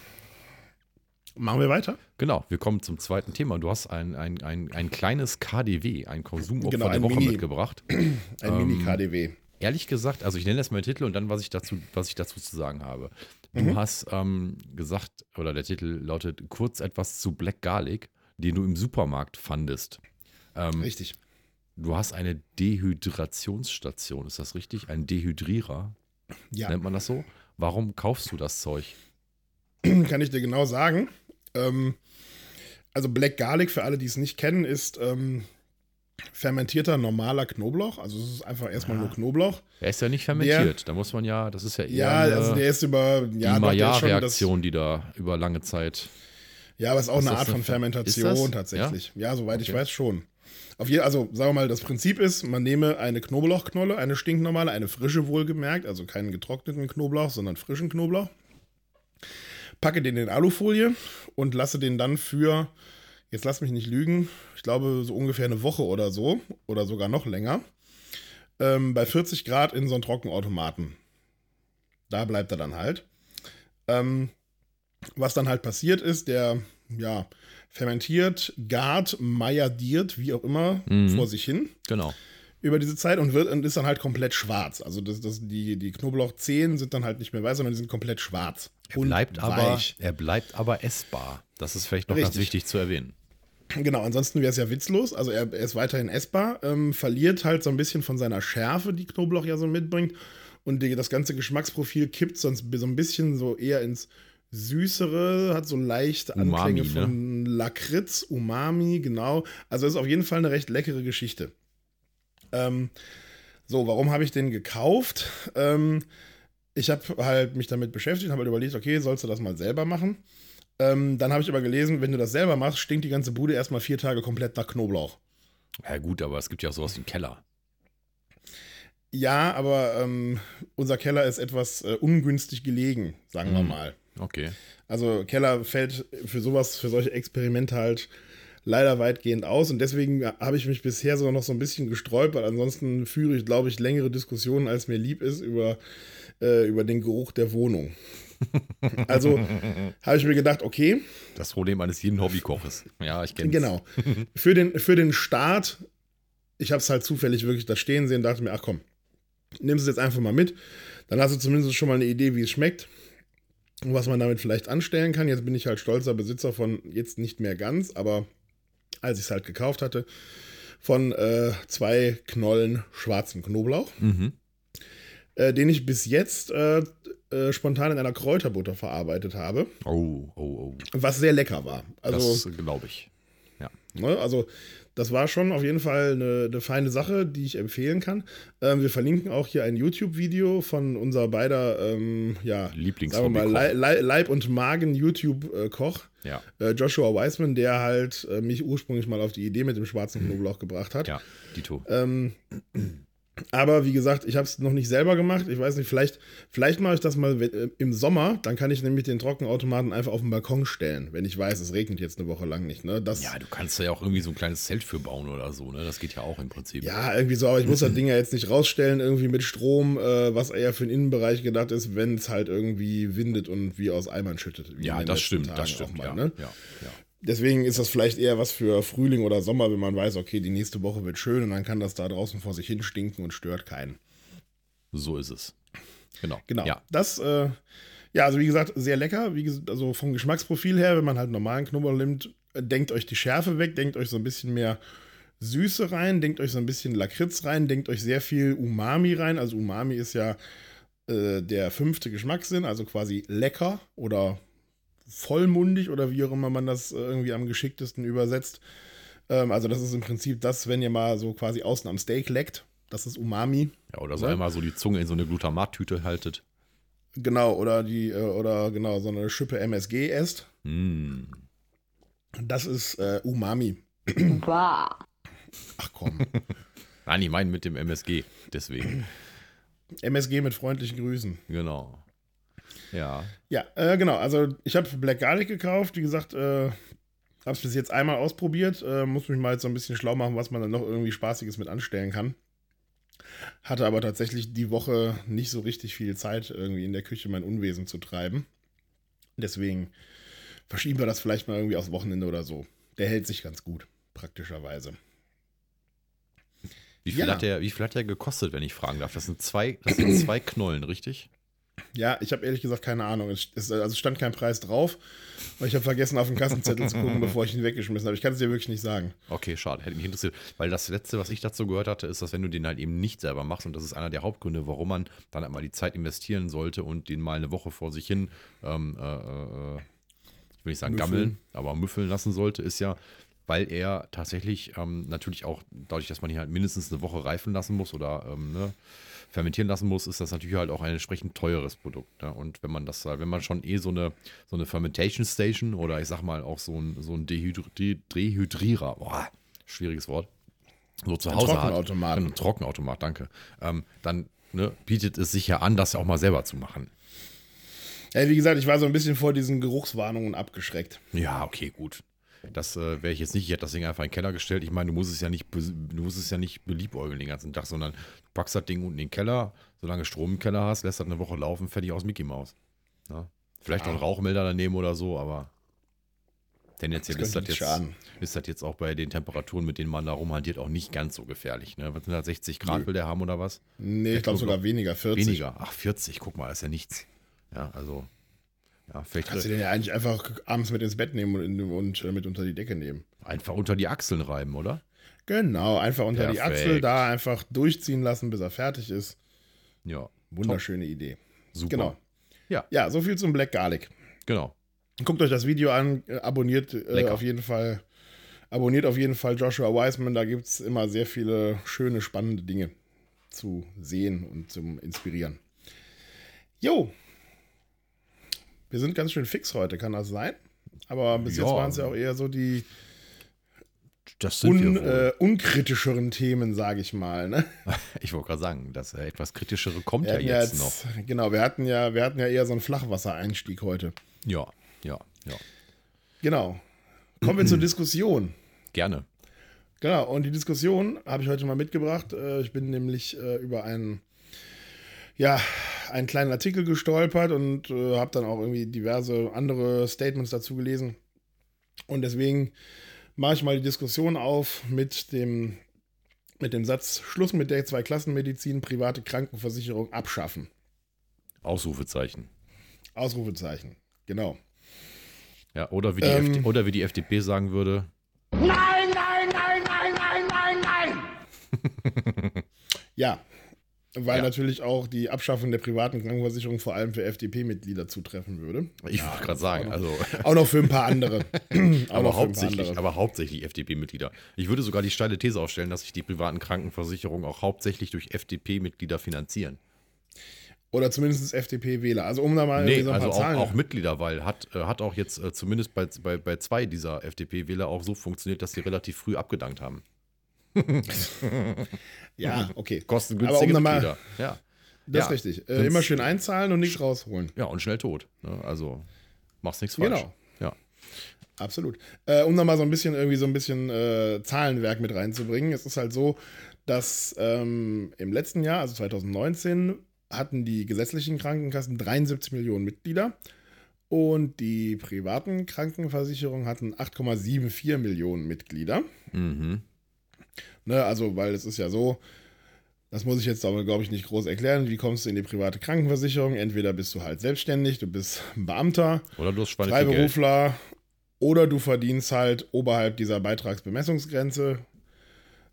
Machen wir weiter? genau. Wir kommen zum zweiten Thema. Du hast ein, ein, ein, ein kleines KDW, ein Konsumopfer Genau, der ein Woche Mini- mitgebracht. Ein Ähm, Mini-KDW. Ehrlich gesagt, also ich nenne das mal den Titel und dann, was ich dazu, was ich dazu zu sagen habe. Du Mhm. hast ähm, gesagt, oder der Titel lautet kurz etwas zu Black Garlic, den du im Supermarkt fandest. Ähm, Richtig. du hast eine Dehydrationsstation, ist das richtig? Ein Dehydrierer, Ja. nennt man das so? Warum kaufst du das Zeug? kann ich dir genau sagen. Ähm, also Black Garlic, für alle, die es nicht kennen, ist ähm, fermentierter normaler Knoblauch. Also es ist einfach erstmal nur Knoblauch. Er ist ja nicht fermentiert. da muss man ja, das ist ja eher Ja, eine, also der ist über die ja, der das, Maillard-Reaktion, die da über lange Zeit. Ja, aber es ist auch Ist eine Art von eine Fer- Fermentation tatsächlich. Ja, soweit ich Okay. weiß schon. Auf je, also sagen wir mal, das Prinzip ist, man nehme eine Knoblauchknolle, eine stinknormale, eine frische wohlgemerkt, also keinen getrockneten Knoblauch, sondern frischen Knoblauch. Packe den in Alufolie und lasse den dann für, jetzt lass mich nicht lügen, ich glaube so ungefähr eine Woche oder so, oder sogar noch länger, ähm, bei 40 Grad in so einen Trockenautomaten. Da bleibt er dann halt. Ähm, was dann halt passiert ist, der, ja, fermentiert, gart, mailladiert, wie auch immer, Mhm. vor sich hin Genau. über diese Zeit und, wird, und ist dann halt komplett schwarz. Also das, das, die, die Knoblauchzehen sind dann halt nicht mehr weiß, sondern die sind komplett schwarz. Er bleibt, aber, weich. er bleibt aber essbar. Das ist vielleicht noch ganz Richtig. wichtig zu erwähnen. Genau, ansonsten wäre es ja witzlos. Also er, er ist weiterhin essbar, ähm, verliert halt so ein bisschen von seiner Schärfe, die Knoblauch ja so mitbringt. Und die, das ganze Geschmacksprofil kippt sonst so ein bisschen so eher ins Süßere, hat so leicht Umami, Anklänge von Lakritz, Umami, genau. Also ist auf jeden Fall eine recht leckere Geschichte. Ähm, so, warum habe ich den gekauft? Ähm, ich habe halt mich damit beschäftigt, habe halt überlegt, okay, sollst du das mal selber machen? Ähm, dann habe ich aber gelesen, wenn du das selber machst, stinkt die ganze Bude erstmal vier Tage komplett nach Knoblauch. Ja, gut, aber es gibt ja auch sowas wie einen Keller. Ja, aber ähm, unser Keller ist etwas äh, ungünstig gelegen, sagen wir Mhm. mal. Okay. Also Keller fällt für sowas, für solche Experimente halt leider weitgehend aus und deswegen habe ich mich bisher sogar noch so ein bisschen gesträubt, weil ansonsten führe ich, glaube ich, längere Diskussionen, als mir lieb ist, über, äh, über den Geruch der Wohnung. Also habe ich mir gedacht, okay, Das Problem eines jeden Hobbykoches. Ja, ich kenne Genau. Für den, für den Start, ich habe es halt zufällig wirklich da stehen sehen, dachte mir, ach komm, nimmst es jetzt einfach mal mit. Dann hast du zumindest schon mal eine Idee, wie es schmeckt und was man damit vielleicht anstellen kann. Jetzt bin ich halt stolzer Besitzer von, jetzt nicht mehr ganz, aber als ich es halt gekauft hatte, von äh, zwei Knollen schwarzen Knoblauch, Mhm. äh, den ich bis jetzt äh, äh, spontan in einer Kräuterbutter verarbeitet habe, Oh, oh, oh. was sehr lecker war. Also das glaube ich. Ja. Ne? Also, das war schon auf jeden Fall eine, eine feine Sache, die ich empfehlen kann. Ähm, wir verlinken auch hier ein YouTube-Video von unser beider, ähm, ja, sagen wir mal, Leib- und Magen-YouTube-Koch, Ja. äh, Joshua Weisman, der halt äh, mich ursprünglich mal auf die Idee mit dem schwarzen Knoblauch gebracht hat. Ja, Dito. Ähm, aber wie gesagt, ich habe es noch nicht selber gemacht. Ich weiß nicht, vielleicht, vielleicht mache ich das mal äh, im Sommer. Dann kann ich nämlich den Trockenautomaten einfach auf den Balkon stellen, wenn ich weiß, es regnet jetzt eine Woche lang nicht. Ne? Das, Ja, du kannst da ja auch irgendwie so ein kleines Zelt für bauen oder so, ne? Das geht ja auch im Prinzip. Ja, irgendwie so, aber ich muss das Ding ja jetzt nicht rausstellen, irgendwie mit Strom, äh, was eher für den Innenbereich gedacht ist, wenn es halt irgendwie windet und wie aus Eimern schüttet. Ja, in den das stimmt, das auch stimmt. mal, ja, ne? ja, ja. Deswegen ist das vielleicht eher was für Frühling oder Sommer, wenn man weiß, okay, die nächste Woche wird schön und dann kann das da draußen vor sich hin stinken und stört keinen. So ist es. Genau. Genau. Ja. Das, äh, ja, also wie gesagt, sehr lecker. Wie also vom Geschmacksprofil her, wenn man halt normalen Knoblauch nimmt, denkt euch die Schärfe weg, denkt euch so ein bisschen mehr Süße rein, denkt euch so ein bisschen Lakritz rein, denkt euch sehr viel Umami rein. Also Umami ist ja äh, der fünfte Geschmackssinn, also quasi lecker oder vollmundig oder wie auch immer man das äh, irgendwie am geschicktesten übersetzt. Ähm, also das ist im Prinzip das, wenn ihr mal so quasi außen am Steak leckt. Das ist Umami. ja oder so Ja. einmal so die Zunge in so eine Glutamattüte haltet. Genau, oder die, äh, oder genau, so eine Schippe MSG esst. Mm. Das ist äh, Umami. Bah. Ach komm. Nein, ich meine mit dem MSG. Deswegen. MSG mit freundlichen Grüßen. Genau. Ja. Ja, äh, genau. Also ich habe Black Garlic gekauft. Wie gesagt, äh, habe es bis jetzt einmal ausprobiert. Äh, muss mich mal jetzt so ein bisschen schlau machen, was man dann noch irgendwie Spaßiges mit anstellen kann. Hatte aber tatsächlich die Woche nicht so richtig viel Zeit, irgendwie in der Küche mein Unwesen zu treiben. Deswegen verschieben wir das vielleicht mal irgendwie aufs Wochenende oder so. Der hält sich ganz gut, praktischerweise. Wie viel, Ja. hat der, wie viel hat der gekostet, wenn ich fragen darf? Das sind zwei, das sind zwei Knollen, richtig? Ja, ich habe ehrlich gesagt keine Ahnung. Es, es, also stand kein Preis drauf, weil ich habe vergessen, auf den Kassenzettel zu gucken, bevor ich ihn weggeschmissen habe. Ich kann es dir wirklich nicht sagen. Okay, schade. Hätte mich interessiert. Weil das Letzte, was ich dazu gehört hatte, ist, dass wenn du den halt eben nicht selber machst, und das ist einer der Hauptgründe, warum man dann einmal die Zeit investieren sollte und den mal eine Woche vor sich hin, ähm, äh, äh, ich will nicht sagen Müffeln. gammeln, aber müffeln lassen sollte, ist ja, weil er tatsächlich ähm, natürlich auch, dadurch, dass man ihn halt mindestens eine Woche reifen lassen muss oder ähm, ne, fermentieren lassen muss, ist das natürlich halt auch ein entsprechend teures Produkt. Ne? Und wenn man das, wenn man schon eh so eine, so eine Fermentation Station oder ich sag mal auch so ein, so ein Dehydri De Dehydrierer, boah, schwieriges Wort, so zu Ein Hause hat. Trockenautomat. Ein Trockenautomat, danke. Ähm, dann ne, bietet es sich ja an, das auch mal selber zu machen. Ja, wie gesagt, ich war so ein bisschen vor diesen Geruchswarnungen abgeschreckt. Ja, okay, gut. Das äh, wäre ich jetzt nicht. Ich hätte das Ding einfach in den Keller gestellt. Ich meine, du musst es ja nicht, du musst es ja nicht beliebäugeln den ganzen Tag, sondern packst das Ding unten in den Keller, solange Strom im Keller hast, lässt das eine Woche laufen, fertig aus Mickey Maus. Ja? Vielleicht noch ein Rauchmelder daneben oder so, aber tendenziell Das ist das, jetzt, schaden. ist das jetzt auch bei den Temperaturen, mit denen man da rumhantiert, auch nicht ganz so gefährlich. Ne? Was sind das, 60 Grad Nö. will der haben oder was? Nee, ich glaube sogar weniger, 40. Weniger. Ach, 40, guck mal, ist ja nichts. Ja, also, ja, vielleicht Kannst du den ja eigentlich einfach abends mit ins Bett nehmen und, in- und äh, mit unter die Decke nehmen. einfach unter die Achseln reiben, oder? Genau, einfach unter die Perfekt. Achsel, da einfach durchziehen lassen, bis er fertig ist. Ja, Wunderschöne Idee. super. Genau. Ja. Ja, so viel zum Black Garlic. Genau. Guckt euch das Video an, äh, abonniert äh, auf jeden Fall. Abonniert auf jeden Fall Joshua Wiseman, da gibt es immer sehr viele schöne, spannende Dinge zu sehen und zum Inspirieren. Jo, wir sind ganz schön fix heute, kann das sein? Aber bis Ja. jetzt waren es ja auch eher so die Das un, äh, unkritischeren Themen, sage ich mal. Ne? Ich wollte gerade sagen, das äh, etwas kritischere kommt Wir ja ja jetzt noch. Genau, wir hatten ja, wir hatten ja eher so einen Flachwassereinstieg heute. Ja, ja, ja. Genau. Kommen wir zur Diskussion. Gerne. Genau, und die Diskussion habe ich heute mal mitgebracht. Äh, Ich bin nämlich äh, über einen, ja, einen kleinen Artikel gestolpert und habe dann auch irgendwie diverse andere Statements dazu gelesen. Und deswegen mache ich mal die Diskussion auf mit dem, mit dem Satz: Schluss mit der Zweiklassenmedizin, private Krankenversicherung abschaffen. Ausrufezeichen. Ausrufezeichen. Genau. Ja, oder wie die, Ähm. FD, oder wie die FDP sagen würde, Nein, nein, nein, nein, nein, nein, nein! Ja, weil Ja. natürlich auch die Abschaffung der privaten Krankenversicherung vor allem für FDP-Mitglieder zutreffen würde. ich wollte gerade sagen, also, Auch noch für ein paar andere. Auch noch aber für ein paar hauptsächlich, andere. aber hauptsächlich FDP-Mitglieder. Ich würde sogar die steile These aufstellen, dass sich die privaten Krankenversicherungen auch hauptsächlich durch FDP-Mitglieder finanzieren. Oder zumindest FDP-Wähler. Also um da mal Nee, also auch, Zahlen. auch Mitglieder, weil hat, äh, hat auch jetzt äh, zumindest bei, bei, bei zwei dieser FDP-Wähler auch so funktioniert, dass sie relativ früh abgedankt haben. ja, okay. Aber Kostengünstige um Mitglieder. Ja. das ja. ist richtig. Äh, immer schön einzahlen und nichts rausholen. Ja, und schnell tot. Ne? Also machst nichts falsch. Genau. Ja. Absolut. Äh, um da mal so ein bisschen irgendwie so ein bisschen äh, Zahlenwerk mit reinzubringen. Es ist halt so, dass ähm, im letzten Jahr, also 2019, hatten die gesetzlichen Krankenkassen 73 Millionen Mitglieder und die privaten Krankenversicherungen hatten 8,74 Millionen Mitglieder. Mhm. Ne, also, weil es ist ja so, das muss ich jetzt aber, glaube ich, nicht groß erklären. Wie kommst du in die private Krankenversicherung? Entweder bist du halt selbstständig, du bist Beamter, Oder du hast. Freiberufler oder du verdienst halt oberhalb dieser Beitragsbemessungsgrenze.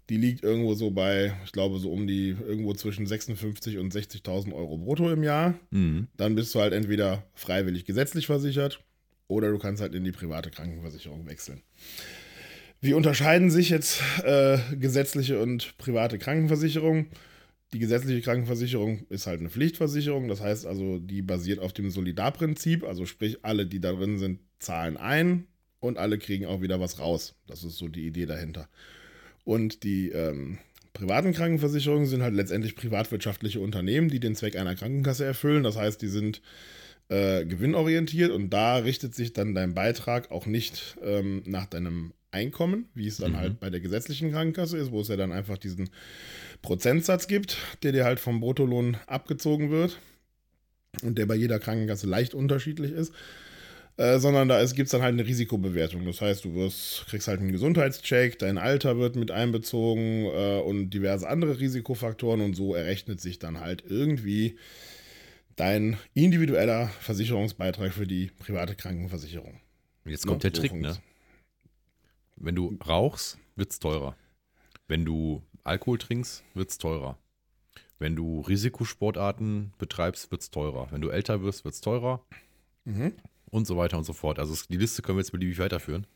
Die liegt irgendwo so bei, ich glaube, so um die irgendwo zwischen 56 und 60.000 Euro brutto im Jahr. Mhm. Dann bist du halt entweder freiwillig gesetzlich versichert oder du kannst halt in die private Krankenversicherung wechseln. Wie unterscheiden sich jetzt äh, gesetzliche und private Krankenversicherung? Die gesetzliche Krankenversicherung ist halt eine Pflichtversicherung, das heißt also, die basiert auf dem Solidarprinzip, also sprich, alle, die da drin sind, zahlen ein und alle kriegen auch wieder was raus. Das ist so die Idee dahinter. Und die ähm, privaten Krankenversicherungen sind halt letztendlich privatwirtschaftliche Unternehmen, die den Zweck einer Krankenkasse erfüllen. Das heißt, die sind äh, gewinnorientiert und da richtet sich dann dein Beitrag auch nicht ähm, nach deinem Einkommen, wie es dann Mhm. halt bei der gesetzlichen Krankenkasse ist, wo es ja dann einfach diesen Prozentsatz gibt, der dir halt vom Bruttolohn abgezogen wird und der bei jeder Krankenkasse leicht unterschiedlich ist. Äh, sondern da gibt es dann halt eine Risikobewertung. Das heißt, du wirst, kriegst halt einen Gesundheitscheck, dein Alter wird mit einbezogen äh, und diverse andere Risikofaktoren und so errechnet sich dann halt irgendwie dein individueller Versicherungsbeitrag für die private Krankenversicherung. Jetzt kommt Ja, der so Trick, ne? Wenn du rauchst, wird es teurer. Wenn du Alkohol trinkst, wird es teurer. Wenn du Risikosportarten betreibst, wird es teurer. Wenn du älter wirst, wird es teurer. Mhm. Und so weiter und so fort. Also die Liste können wir jetzt beliebig weiterführen.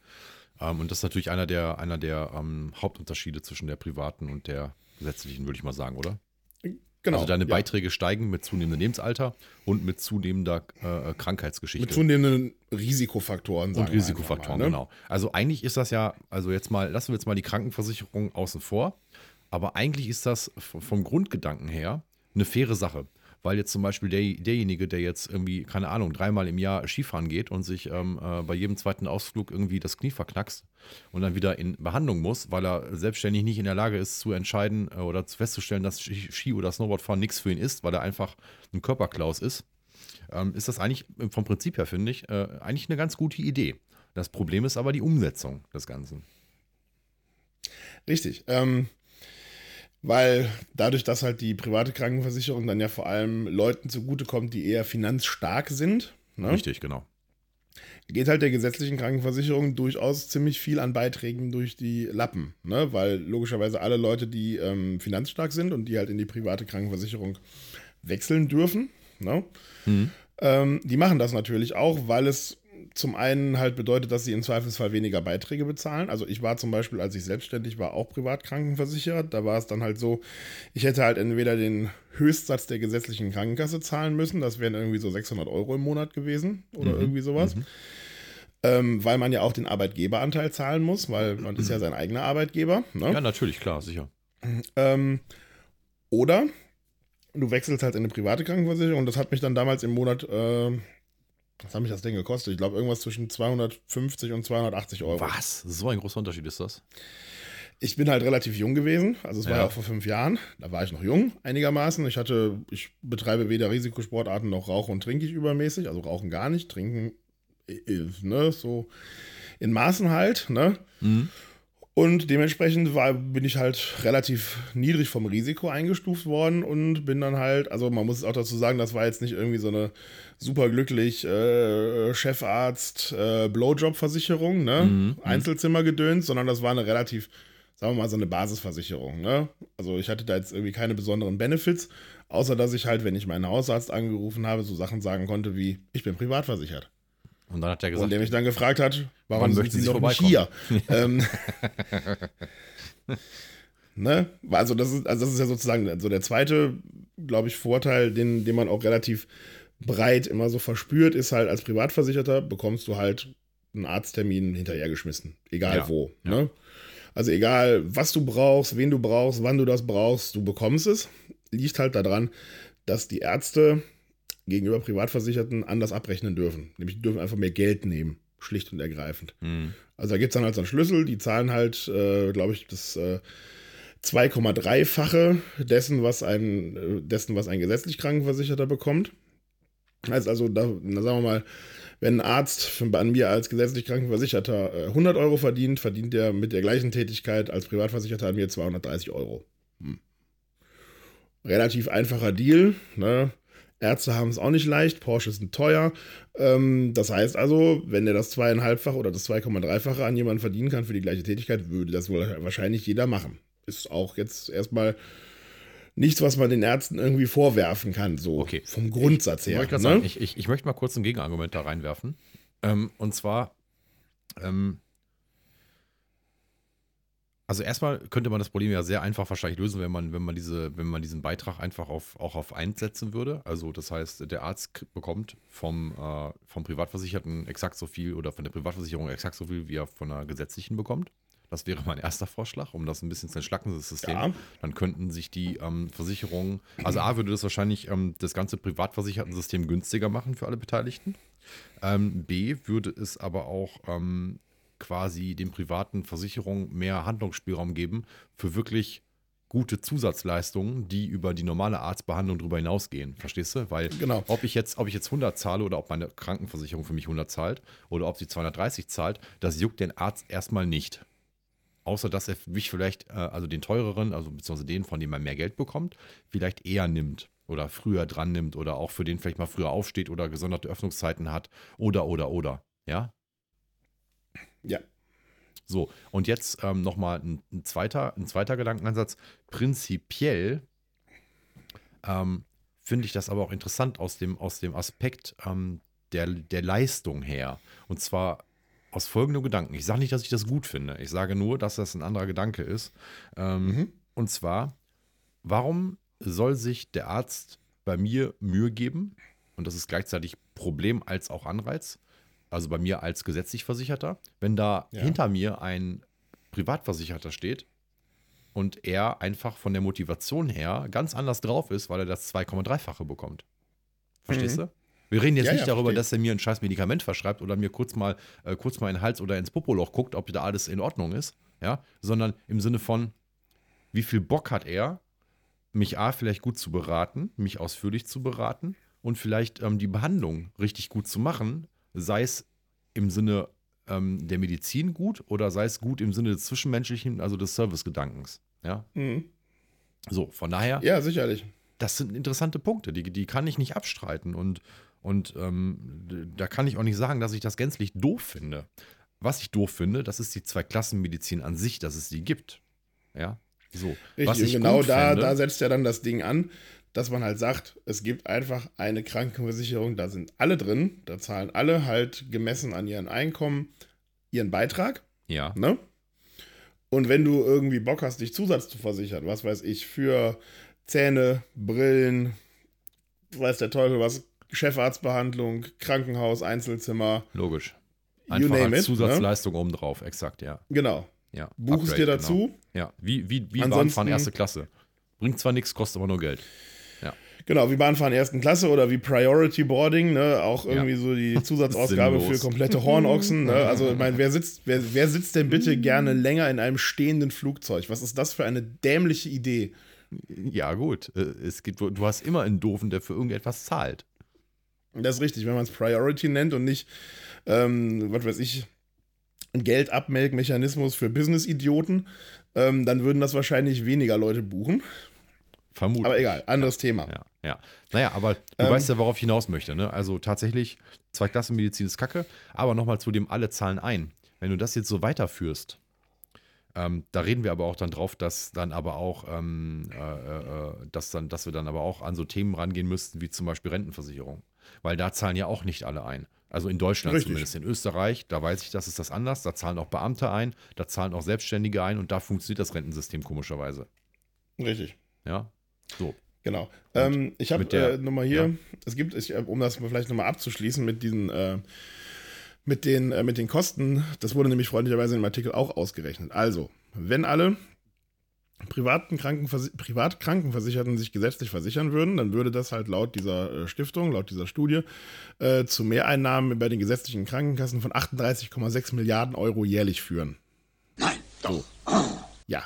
Ähm, und das ist natürlich einer der, einer der ähm, Hauptunterschiede zwischen der privaten und der gesetzlichen, würde ich mal sagen, oder? Genau. also deine ja. Beiträge steigen mit zunehmendem Lebensalter und mit zunehmender äh, Krankheitsgeschichte. Mit zunehmenden Risikofaktoren. Und Risikofaktoren, mal, ne? genau. Also eigentlich ist das ja, also jetzt mal, lassen wir jetzt mal die Krankenversicherung außen vor, aber eigentlich ist das vom Grundgedanken her eine faire Sache. Weil jetzt zum Beispiel der, derjenige, der jetzt irgendwie, keine Ahnung, dreimal im Jahr Skifahren geht und sich ähm, äh, bei jedem zweiten Ausflug irgendwie das Knie verknackst und dann wieder in Behandlung muss, weil er selbstständig nicht in der Lage ist zu entscheiden äh, oder zu festzustellen, dass Ski oder Snowboardfahren nichts für ihn ist, weil er einfach ein Körperklaus ist, ähm, ist das eigentlich vom Prinzip her, finde ich, äh, eigentlich eine ganz gute Idee. Das Problem ist aber die Umsetzung des Ganzen. Richtig. Ähm, weil dadurch, dass halt die private Krankenversicherung dann ja vor allem Leuten zugutekommt, die eher finanzstark sind, ne, Richtig, genau. geht halt der gesetzlichen Krankenversicherung durchaus ziemlich viel an Beiträgen durch die Lappen. Ne? Weil logischerweise alle Leute, die ähm, finanzstark sind und die halt in die private Krankenversicherung wechseln dürfen, ne? ähm, die machen das natürlich auch, weil es zum einen halt bedeutet, dass sie im Zweifelsfall weniger Beiträge bezahlen. Also ich war zum Beispiel, als ich selbstständig war, auch privat krankenversichert. Da war es dann halt so, ich hätte halt entweder den Höchstsatz der gesetzlichen Krankenkasse zahlen müssen, das wären irgendwie so 600 Euro im Monat gewesen oder irgendwie sowas. Ähm, weil man ja auch den Arbeitgeberanteil zahlen muss, weil man ist ja sein eigener Arbeitgeber. Ne? Ja, natürlich, klar, sicher. Ähm, oder du wechselst halt in eine private Krankenversicherung und das hat mich dann damals im Monat, äh, was hat mich das Ding gekostet? Ich glaube irgendwas zwischen 250 und 280 Euro. Was? So ein großer Unterschied ist das? Ich bin halt relativ jung gewesen, also es war Ja. ja auch vor fünf Jahren. Da war ich noch jung einigermaßen. Ich hatte, ich betreibe weder Risikosportarten noch rauche und trinke ich übermäßig, also rauchen gar nicht, trinken, äh, äh, ne, so in Maßen halt, ne. Und dementsprechend war, bin ich halt relativ niedrig vom Risiko eingestuft worden und bin dann halt, also man muss auch dazu sagen, das war jetzt nicht irgendwie so eine super glücklich äh, Chefarzt äh, Blowjob-Versicherung, ne? Einzelzimmergedöns, sondern das war eine relativ, sagen wir mal, so eine Basisversicherung, ne? Also ich hatte da jetzt irgendwie keine besonderen Benefits, außer dass ich halt, wenn ich meinen Hausarzt angerufen habe, so Sachen sagen konnte wie, ich bin privat versichert. Und dann hat er Und gesagt, der mich dann gefragt hat, warum sind möchten Sie Sie noch nicht hier? ähm, ne? Also das ist, also das ist ja sozusagen so der zweite, glaube ich, Vorteil, den, den man auch relativ breit immer so verspürt, ist halt als Privatversicherter bekommst du halt einen Arzttermin hinterhergeschmissen. Egal Ja, wo. Ne? Also egal, was du brauchst, wen du brauchst, wann du das brauchst, du bekommst es. Liegt halt daran, dass die Ärzte gegenüber Privatversicherten anders abrechnen dürfen. Nämlich die dürfen einfach mehr Geld nehmen. Schlicht und ergreifend. hm, Also da gibt es dann halt so einen Schlüssel, die zahlen halt, äh, glaube ich, das äh, 2,3-fache dessen, was ein, äh, dessen, was ein gesetzlich Krankenversicherter bekommt. Heißt also, da, na, sagen wir mal, wenn ein Arzt an mir als gesetzlich Krankenversicherter äh, 100 Euro verdient, verdient er mit der gleichen Tätigkeit als Privatversicherter an mir 230 Euro. Hm. Relativ einfacher Deal. Ne? Ärzte haben es auch nicht leicht, Porsche sind teuer. Ähm, das heißt also, wenn er das zweieinhalbfach oder das 2,3-fache an jemanden verdienen kann für die gleiche Tätigkeit, würde das wohl wahrscheinlich jeder machen. Ist auch jetzt erstmal nichts, was man den Ärzten irgendwie vorwerfen kann, so Okay. vom Grundsatz Ich, her. gerade ne? sagen, ich, ich, ich möchte mal kurz ein Gegenargument da reinwerfen. Ähm, und zwar, ähm, also erstmal könnte man das Problem ja sehr einfach wahrscheinlich lösen, wenn man, wenn man diese, wenn man diesen Beitrag einfach auf, auch auf eins setzen würde. Also das heißt, der Arzt bekommt vom, äh, vom Privatversicherten exakt so viel oder von der Privatversicherung exakt so viel, wie er von der gesetzlichen bekommt. Das wäre mein erster Vorschlag, um das ein bisschen zu entschlacken, das System. Ja. Dann könnten sich die ähm, Versicherungen, also A würde das wahrscheinlich ähm, das ganze Privatversichertensystem günstiger machen für alle Beteiligten. Ähm, B würde es aber auch ähm, quasi den privaten Versicherungen mehr Handlungsspielraum geben für wirklich gute Zusatzleistungen, die über die normale Arztbehandlung darüber hinausgehen. Verstehst du? Weil Genau. ob ich jetzt, ob ich jetzt 100 zahle oder ob meine Krankenversicherung für mich 100 zahlt oder ob sie 230 zahlt, das juckt den Arzt erstmal nicht. Außer dass er mich vielleicht, äh, also den teureren, also beziehungsweise den, von dem man mehr Geld bekommt, vielleicht eher nimmt oder früher dran nimmt oder auch für den vielleicht mal früher aufsteht oder gesonderte Öffnungszeiten hat oder, oder, oder. Ja? Ja. So, und jetzt ähm, nochmal ein, ein, zweiter, ein zweiter Gedankenansatz. Prinzipiell ähm, finde ich das aber auch interessant aus dem, aus dem Aspekt ähm, der, der Leistung her. Und zwar aus folgendem Gedanken. Ich sage nicht, dass ich das gut finde. Ich sage nur, dass das ein anderer Gedanke ist. Ähm, Mhm. Und zwar, warum soll sich der Arzt bei mir Mühe geben? Und das ist gleichzeitig Problem als auch Anreiz. Also bei mir als gesetzlich Versicherter, wenn da Ja. hinter mir ein Privatversicherter steht und er einfach von der Motivation her ganz anders drauf ist, weil er das 2,3-fache bekommt. Verstehst du? Wir reden jetzt Mhm. Ja, nicht ja, darüber, verstehe. dass er mir ein scheiß Medikament verschreibt oder mir kurz mal, äh, kurz mal in den Hals oder ins Popoloch guckt, ob da alles in Ordnung ist, ja, sondern im Sinne von, wie viel Bock hat er, mich A, vielleicht gut zu beraten, mich ausführlich zu beraten und vielleicht ähm, die Behandlung richtig gut zu machen, sei es im Sinne ähm, der Medizin gut oder sei es gut im Sinne des Zwischenmenschlichen, also des Servicegedankens. Ja, Mhm. so, von daher, Ja, sicherlich. das sind interessante Punkte, die, die kann ich nicht abstreiten und, und ähm, da kann ich auch nicht sagen, dass ich das gänzlich doof finde. Was ich doof finde, das ist die Zweiklassenmedizin an sich, dass es die gibt. Ja, so. Richtig, Was ich genau da, fände- da setzt ja dann das Ding an, dass man halt sagt, es gibt einfach eine Krankenversicherung, da sind alle drin, da zahlen alle halt gemessen an ihren Einkommen ihren Beitrag, Ja, ne? Und wenn du irgendwie Bock hast, dich Zusatz zu versichern, was weiß ich, für Zähne, Brillen, weiß der Teufel was, Chefarztbehandlung, Krankenhaus, Einzelzimmer, logisch. Einfach als it, ne? Zusatzleistung obendrauf, exakt, ja. genau. ja. Buch es dir dazu, Genau. Ja, wie, wie, wie Ansonsten- Bahnfahren erste Klasse. Bringt zwar nichts, kostet aber nur Geld. Genau, wie Bahnfahren ersten Klasse oder wie Priority Boarding, ne? Auch irgendwie so die Zusatzausgabe für komplette Hornochsen. Ne? Also, ich meine, wer sitzt, wer, wer sitzt denn bitte gerne länger in einem stehenden Flugzeug? Was ist das für eine dämliche Idee? Ja, gut. äh, Es gibt, du hast immer einen Doofen, der für irgendetwas zahlt. Das ist richtig, wenn man es Priority nennt und nicht, ähm, was weiß ich, ein Geldabmelkmechanismus für Business-Idioten, ähm, dann würden das wahrscheinlich weniger Leute buchen. Vermutlich. Aber egal, anderes Thema. Ja, ja. Naja, aber du Ähm, weißt ja, worauf ich hinaus möchte. Ne? Also tatsächlich, Zweiklassenmedizin ist kacke, aber nochmal zu dem alle zahlen ein. Wenn du das jetzt so weiterführst, ähm, da reden wir aber auch dann drauf, dass dann aber auch, ähm, äh, äh, dass, dann, dass wir dann aber auch an so Themen rangehen müssten, wie zum Beispiel Rentenversicherung. Weil da zahlen ja auch nicht alle ein. Also in Deutschland Richtig. zumindest. In Österreich, da weiß ich, das ist das anders. Da zahlen auch Beamte ein, da zahlen auch Selbstständige ein und da funktioniert das Rentensystem komischerweise. Richtig. Ja, so. Genau. Ähm, ich habe äh, nochmal hier, ja. es gibt, ich, äh, um das vielleicht nochmal abzuschließen mit diesen, äh, mit den, äh, mit den Kosten, das wurde nämlich freundlicherweise im Artikel auch ausgerechnet. Also, wenn alle privaten Krankenversi Privatkrankenversicherten sich gesetzlich versichern würden, dann würde das halt laut dieser äh, Stiftung, laut dieser Studie, äh, zu Mehreinnahmen bei den gesetzlichen Krankenkassen von 38,6 Milliarden Euro jährlich führen. Nein, doch. Ja,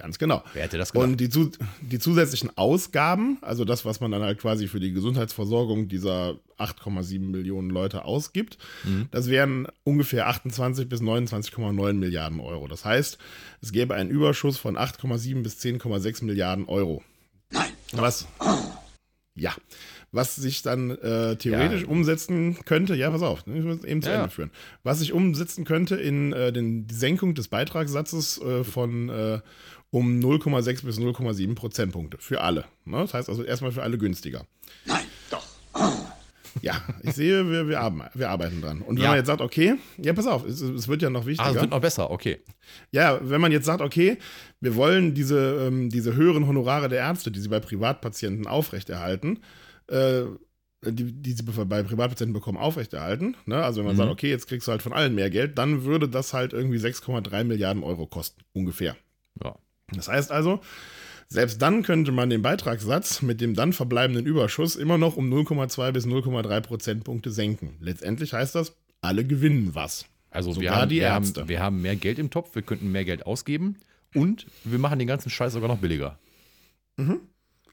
ganz genau. Wer hätte das gedacht? Und die, zu, die zusätzlichen Ausgaben, also das, was man dann halt quasi für die Gesundheitsversorgung dieser 8,7 Millionen Leute ausgibt, Mhm. das wären ungefähr 28 bis 29,9 Milliarden Euro. Das heißt, es gäbe einen Überschuss von 8,7 bis 10,6 Milliarden Euro. Nein, Was? Ja. Was sich dann äh, theoretisch Ja. umsetzen könnte, ja, pass auf, ich muss eben zu Ja, Ende führen. Was sich umsetzen könnte in äh, den, die Senkung des Beitragssatzes äh, von äh, um 0,6 bis 0,7 Prozentpunkte für alle. Ne? Das heißt also erstmal für alle günstiger. nein, doch. Ja, ich sehe, wir, wir, arbeiten, wir arbeiten dran. Und wenn Ja. man jetzt sagt, okay, ja, pass auf, es, es wird ja noch Ah, wichtiger. es wird noch besser, okay. Ja, wenn man jetzt sagt, okay, wir wollen diese, ähm, diese höheren Honorare der Ärzte, die sie bei Privatpatienten aufrechterhalten, äh, die, die sie bei Privatpatienten bekommen, aufrechterhalten. Ne? Also wenn man Mhm. sagt, okay, jetzt kriegst du halt von allen mehr Geld, dann würde das halt irgendwie 6,3 Milliarden Euro kosten, ungefähr. Ja. Das heißt also, selbst dann könnte man den Beitragssatz mit dem dann verbleibenden Überschuss immer noch um 0,2 bis 0,3 Prozentpunkte senken. Letztendlich heißt das, alle gewinnen was. Also wir Sogar haben, die wir, Ärzte. haben, wir haben mehr Geld im Topf, wir könnten mehr Geld ausgeben und wir machen den ganzen Scheiß sogar noch billiger. Mhm.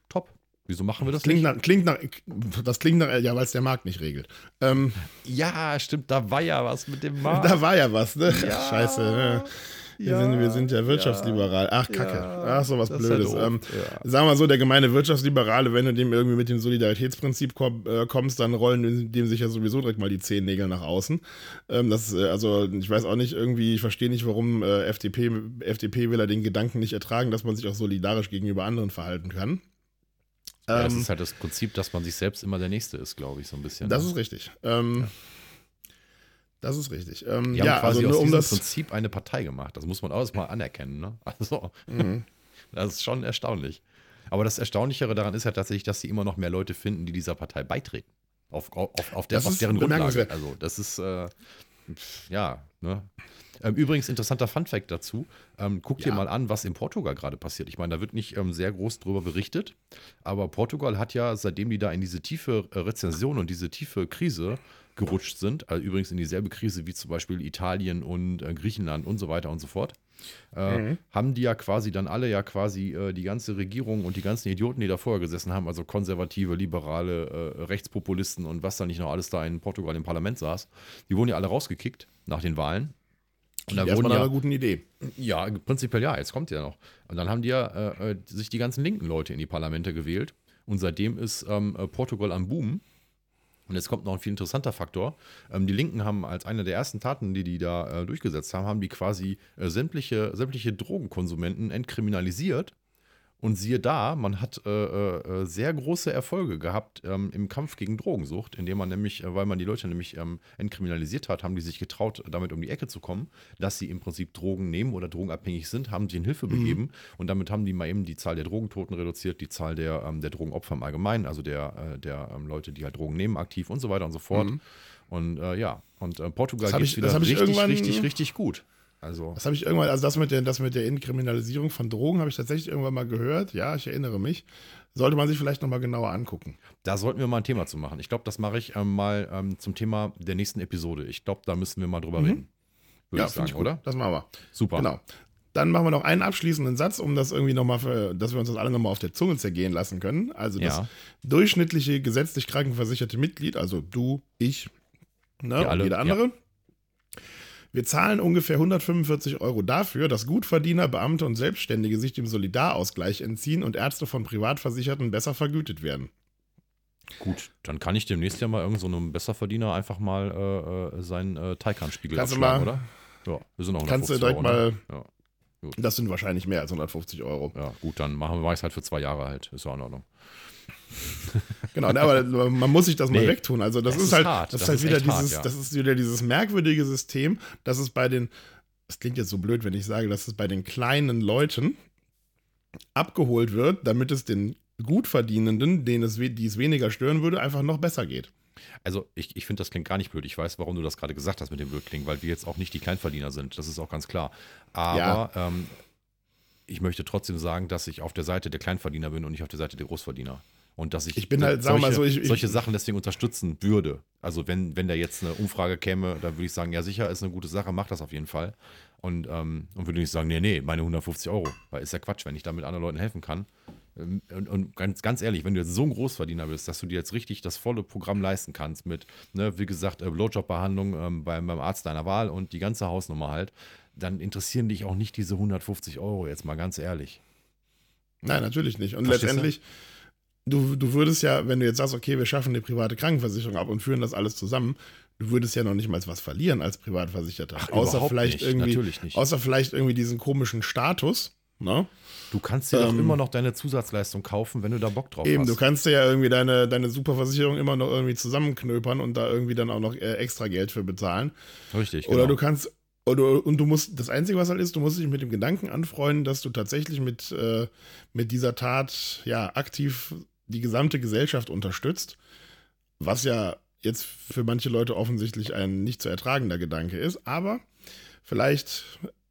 Top. Wieso machen wir das Klingt nicht? nach, klingt nach, das klingt nach, ja, weil es der Markt nicht regelt. Ähm, Ja, stimmt, da war ja was mit dem Markt. da war ja was, ne? Ja. Scheiße, ne? Wir, Ja, sind, wir sind ja ja. wirtschaftsliberal. Ach, Kacke. Ja, Ach, so was ja Blödes. doof, ähm, ja. Sagen wir mal so, der gemeine Wirtschaftsliberale, wenn du dem irgendwie mit dem Solidaritätsprinzip komm, äh, kommst, dann rollen dem sich ja sowieso direkt mal die Zehennägel nach außen. Ähm, das, äh, also, ich weiß auch nicht, irgendwie, ich verstehe nicht, warum äh, FDP, FDP-Wähler den Gedanken nicht ertragen, dass man sich auch solidarisch gegenüber anderen verhalten kann. Ja, das Ähm, ist halt das Prinzip, dass man sich selbst immer der Nächste ist, glaube ich, so ein bisschen. das ne? ist richtig. Ähm, Das ist richtig. Ähm, Die ja, haben quasi also aus nur um diesem das. Prinzip eine Partei gemacht. Das muss man auch erstmal anerkennen. Ne? Also, Mhm. das ist schon erstaunlich. Aber das Erstaunlichere daran ist ja tatsächlich, dass sie immer noch mehr Leute finden, die dieser Partei beitreten. Auf, auf, auf, der, Das auf ist deren Grundlage. Also, das ist, äh, ja, ne? Ähm, übrigens, interessanter Funfact dazu. Ähm, guck dir Ja. mal an, was in Portugal gerade passiert. Ich meine, da wird nicht ähm, sehr groß drüber berichtet, aber Portugal hat ja, seitdem die da in diese tiefe äh, Rezension und diese tiefe Krise gerutscht sind, also übrigens in dieselbe Krise wie zum Beispiel Italien und äh, Griechenland und so weiter und so fort, äh, Mhm. haben die ja quasi dann alle ja quasi äh, die ganze Regierung und die ganzen Idioten, die da vorher gesessen haben, also konservative, liberale, äh, Rechtspopulisten und was da nicht noch alles da in Portugal im Parlament saß, die wurden ja alle rausgekickt nach den Wahlen. Und da wurden ja, einer guten Idee. ja, prinzipiell ja, jetzt kommt ja noch. Und dann haben die ja äh, äh, sich die ganzen linken Leute in die Parlamente gewählt. Und seitdem ist ähm, äh, Portugal am Boom. Und jetzt kommt noch ein viel interessanter Faktor. Ähm, die Linken haben als eine der ersten Taten, die die da äh, durchgesetzt haben, haben die quasi äh, sämtliche, sämtliche Drogenkonsumenten entkriminalisiert. Und siehe da, man hat äh, äh, sehr große Erfolge gehabt ähm, im Kampf gegen Drogensucht, indem man nämlich, äh, weil man die Leute nämlich ähm, entkriminalisiert hat, haben die sich getraut, damit um die Ecke zu kommen, dass sie im Prinzip Drogen nehmen oder drogenabhängig sind, haben sich in Hilfe begeben und damit haben die mal eben die Zahl der Drogentoten reduziert, die Zahl der, ähm, der Drogenopfer im Allgemeinen, also der, äh, der ähm, Leute, die halt Drogen nehmen, aktiv und so weiter und so fort. Und äh, ja, und äh, Portugal geht wieder richtig, richtig, richtig gut. Also, Das habe ich irgendwann, also das mit der, das mit der Entkriminalisierung von Drogen habe ich tatsächlich irgendwann mal gehört. Ja, ich erinnere mich. Sollte man sich vielleicht nochmal genauer angucken. Da sollten wir mal ein Thema zu machen. Ich glaube, das mache ich ähm, mal ähm, zum Thema der nächsten Episode. Ich glaube, da müssen wir mal drüber reden. Würde ich find sagen, gut. oder? Das machen wir. Super. Genau. Dann machen wir noch einen abschließenden Satz, um das irgendwie nochmal, für, dass wir uns das alle nochmal auf der Zunge zergehen lassen können. Also das Ja. durchschnittliche gesetzlich krankenversicherte Mitglied, also du, ich, ne, und alle, jeder andere. Wir zahlen ungefähr 145 Euro dafür, dass Gutverdiener, Beamte und Selbstständige sich dem Solidarausgleich entziehen und Ärzte von Privatversicherten besser vergütet werden. Gut, dann kann ich demnächst ja mal irgend so einem Besserverdiener einfach mal äh, äh, seinen äh, Taycan-Spiegel Kannst du abschlagen, mal- oder? Ja, wir sind auch Kannst du 150 direkt Euro, ne? mal- Ja. Das sind wahrscheinlich mehr als 150 Euro. ja, gut, dann machen wir es halt für zwei Jahre halt. Ist ja in Ordnung. Genau, ne, aber man muss sich das mal Nee, wegtun. Also das, das ist ist halt, hart. das ist halt wieder echt hart, dieses, ja. das ist wieder dieses merkwürdige System, dass es bei den, das klingt jetzt so blöd, wenn ich sage, dass es bei den kleinen Leuten abgeholt wird, damit es den Gutverdienenden, denen es, die es weniger stören würde, einfach noch besser geht. Also ich, ich finde, das klingt gar nicht blöd. Ich weiß, warum du das gerade gesagt hast mit dem blöd klingen, weil wir jetzt auch nicht die Kleinverdiener sind. Das ist auch ganz klar. Aber ähm, ich möchte trotzdem sagen, dass ich auf der Seite der Kleinverdiener bin und nicht auf der Seite der Großverdiener. Und dass ich, Ich bin halt, solche, mal so, ich- ich- solche Sachen deswegen unterstützen würde. Also wenn, wenn da jetzt eine Umfrage käme, dann würde ich sagen, ja sicher, ist eine gute Sache, mach das auf jeden Fall. Und, ähm, und würde nicht sagen, nee, nee, meine 150 Euro. Weil ist ja Quatsch, wenn ich damit anderen Leuten helfen kann. Ähm, Und, und ganz, ganz ehrlich, wenn du jetzt so ein Großverdiener bist, dass du dir jetzt richtig das volle Programm leisten kannst mit, ne, wie gesagt, äh, Blowjob-Behandlung ähm, beim, beim Arzt deiner Wahl und die ganze Hausnummer halt, dann interessieren dich auch nicht diese 150 Euro, jetzt mal ganz ehrlich. Nein, natürlich nicht. Und Verstehst letztendlich, du, du würdest ja, wenn du jetzt sagst, okay, wir schaffen die private Krankenversicherung ab und führen das alles zusammen, du würdest ja noch nicht mal was verlieren als Privatversicherter. Ach, außer vielleicht nicht. irgendwie, Natürlich nicht. außer vielleicht irgendwie diesen komischen Status. Ne? Du kannst dir doch Ähm, immer noch deine Zusatzleistung kaufen, wenn du da Bock drauf Eben, hast. du kannst dir ja irgendwie deine, deine Superversicherung immer noch irgendwie zusammenknöpern und da irgendwie dann auch noch äh, extra Geld für bezahlen. Richtig, Oder genau. du kannst, oder, und du musst, das Einzige, was halt ist, du musst dich mit dem Gedanken anfreunden, dass du tatsächlich mit, äh, mit dieser Tat ja aktiv die gesamte Gesellschaft unterstützt. Was ja jetzt für manche Leute offensichtlich ein nicht zu ertragender Gedanke ist, aber vielleicht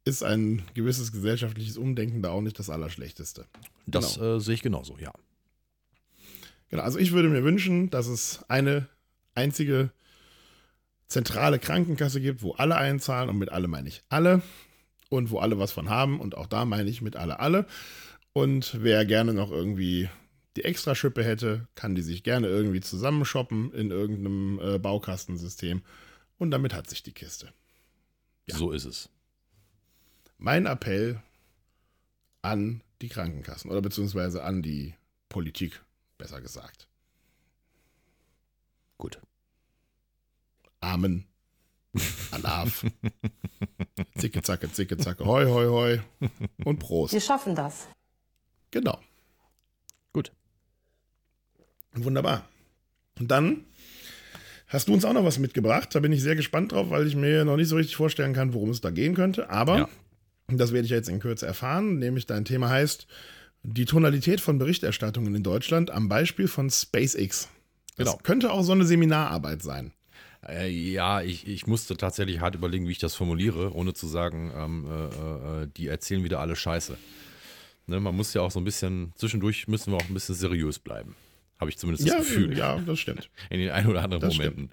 ist ein gewisses gesellschaftliches Umdenken da auch nicht das Allerschlechteste. Das Genau. äh, sehe ich genauso, ja. Genau, also ich würde mir wünschen, dass es eine einzige zentrale Krankenkasse gibt, wo alle einzahlen und mit alle meine ich alle und wo alle was von haben und auch da meine ich mit alle alle. Und wer gerne noch irgendwie die Extraschippe hätte, kann die sich gerne irgendwie zusammenshoppen in irgendeinem äh, Baukastensystem und damit hat sich die Kiste. So ist es. Mein Appell an die Krankenkassen oder beziehungsweise an die Politik, besser gesagt. Gut. Amen. Alaf. Zicke, zacke, zicke, zacke. Hoi, hoi, hoi. Und Prost. Wir schaffen das. Genau. Wunderbar. Und dann hast du uns auch noch was mitgebracht. Da bin ich sehr gespannt drauf, weil ich mir noch nicht so richtig vorstellen kann, worum es da gehen könnte. Aber Ja. das werde ich jetzt in Kürze erfahren. Nämlich dein Thema heißt die Tonalität von Berichterstattungen in Deutschland am Beispiel von SpaceX. Das Genau. könnte auch so eine Seminararbeit sein. Äh, ja, ich, ich musste tatsächlich hart überlegen, wie ich das formuliere, ohne zu sagen, ähm, äh, äh, die erzählen wieder alle Scheiße. Ne, man muss ja auch so ein bisschen, zwischendurch müssen wir auch ein bisschen seriös bleiben. Habe ich zumindest Ja, das Gefühl. ja, das stimmt. in den ein oder anderen Das Momenten.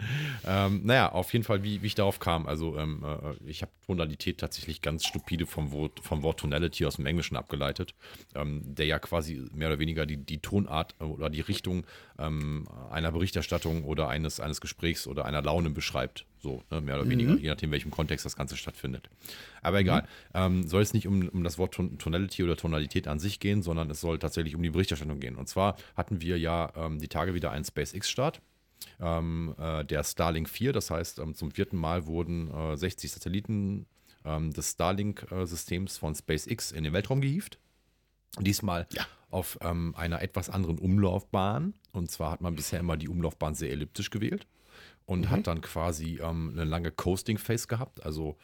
Ähm, naja, auf jeden Fall, wie, wie ich darauf kam. Also, ähm, äh, ich habe Tonalität tatsächlich ganz stupide vom Wort, vom Wort Tonality aus dem Englischen abgeleitet, ähm, der ja quasi mehr oder weniger die, die Tonart äh, oder die Richtung ähm, einer Berichterstattung oder eines, eines Gesprächs oder einer Laune beschreibt. So, ne, mehr oder weniger, je nachdem, in welchem Kontext das Ganze stattfindet. Aber egal, ähm, soll es nicht um, um das Wort Ton Tonality oder Tonalität an sich gehen, sondern es soll tatsächlich um die Berichterstattung gehen. Und zwar hatten wir ja ähm, die Tage wieder einen SpaceX-Start ähm, äh, der Starlink 4. Das heißt, ähm, zum vierten Mal wurden äh, 60 Satelliten ähm, des Starlink-Systems von SpaceX in den Weltraum gehievt. Diesmal Ja. auf ähm, einer etwas anderen Umlaufbahn. Und zwar hat man bisher immer die Umlaufbahn sehr elliptisch gewählt und hat dann quasi ähm, eine lange Coasting Phase gehabt. Also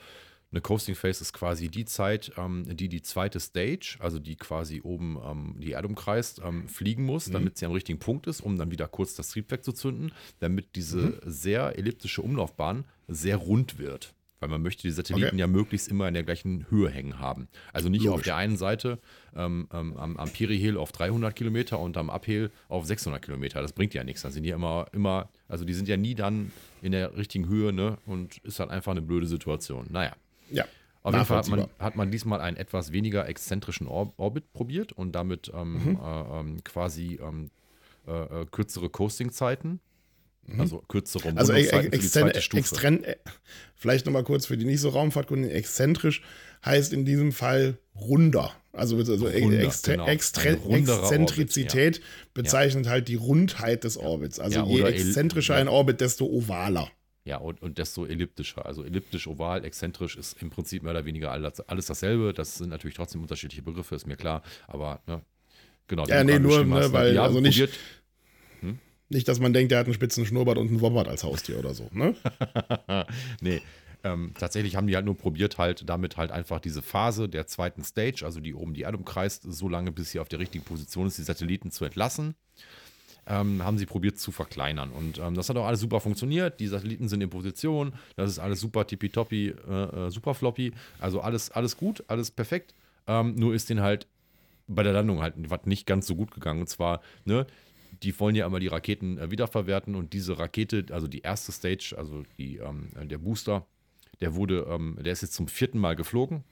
eine Coasting Phase ist quasi die Zeit, ähm, die die zweite Stage, also die quasi oben ähm, die Erde umkreist, ähm, fliegen muss, damit sie am richtigen Punkt ist, um dann wieder kurz das Triebwerk zu zünden, damit diese sehr elliptische Umlaufbahn sehr rund wird. Weil man möchte die Satelliten Okay. ja möglichst immer in der gleichen Höhe hängen haben. Also nicht auf Logisch. der einen Seite ähm, ähm, am, am Perihel auf 300 Kilometer und am Uphill auf 600 Kilometer. Das bringt ja nichts. Dann sind die immer, immer, also die sind ja nie dann in der richtigen Höhe, ne? Und ist halt einfach eine blöde Situation. Naja. Ja. Auf jeden Fall hat man, hat man diesmal einen etwas weniger exzentrischen Or Orbit probiert und damit ähm, äh, ähm, quasi ähm, äh, äh, kürzere Coasting-Zeiten, also kürzere Also die exzen zweite Stufe. extren äh, vielleicht nochmal kurz für die nicht so Raumfahrtkunden, exzentrisch heißt in diesem Fall runder. Also, also Runder, Extre genau. Extre runderer Exzentrizität bezeichnet halt die Rundheit des Orbits. Also Ja, je exzentrischer ja. ein Orbit, desto ovaler. Ja, und, und desto elliptischer. Also elliptisch, oval, exzentrisch ist im Prinzip mehr oder weniger alles, alles dasselbe. Das sind natürlich trotzdem unterschiedliche Begriffe, ist mir klar. Aber, ne, genau. Ja, nee, nur, ne, weil- also nicht- probiert, Nicht, dass man denkt, der hat einen spitzen Schnurrbart und einen Wombat als Haustier oder so. Ne? nee, ähm, tatsächlich haben die halt nur probiert, halt damit halt einfach diese Phase der zweiten Stage, also die oben die Erde umkreist, so lange, bis sie auf der richtigen Position ist, die Satelliten zu entlassen. Ähm, haben sie probiert zu verkleinern. Und ähm, das hat auch alles super funktioniert. Die Satelliten sind in Position. Das ist alles super tippitoppi, äh, äh, super floppy. Also alles, alles gut, alles perfekt. Ähm, nur ist denen halt bei der Landung halt was nicht ganz so gut gegangen. Und zwar, ne, die wollen ja immer die Raketen äh, wiederverwerten und diese Rakete, also die erste Stage, also die, ähm, der Booster, der wurde, ähm, der ist jetzt zum vierten Mal geflogen.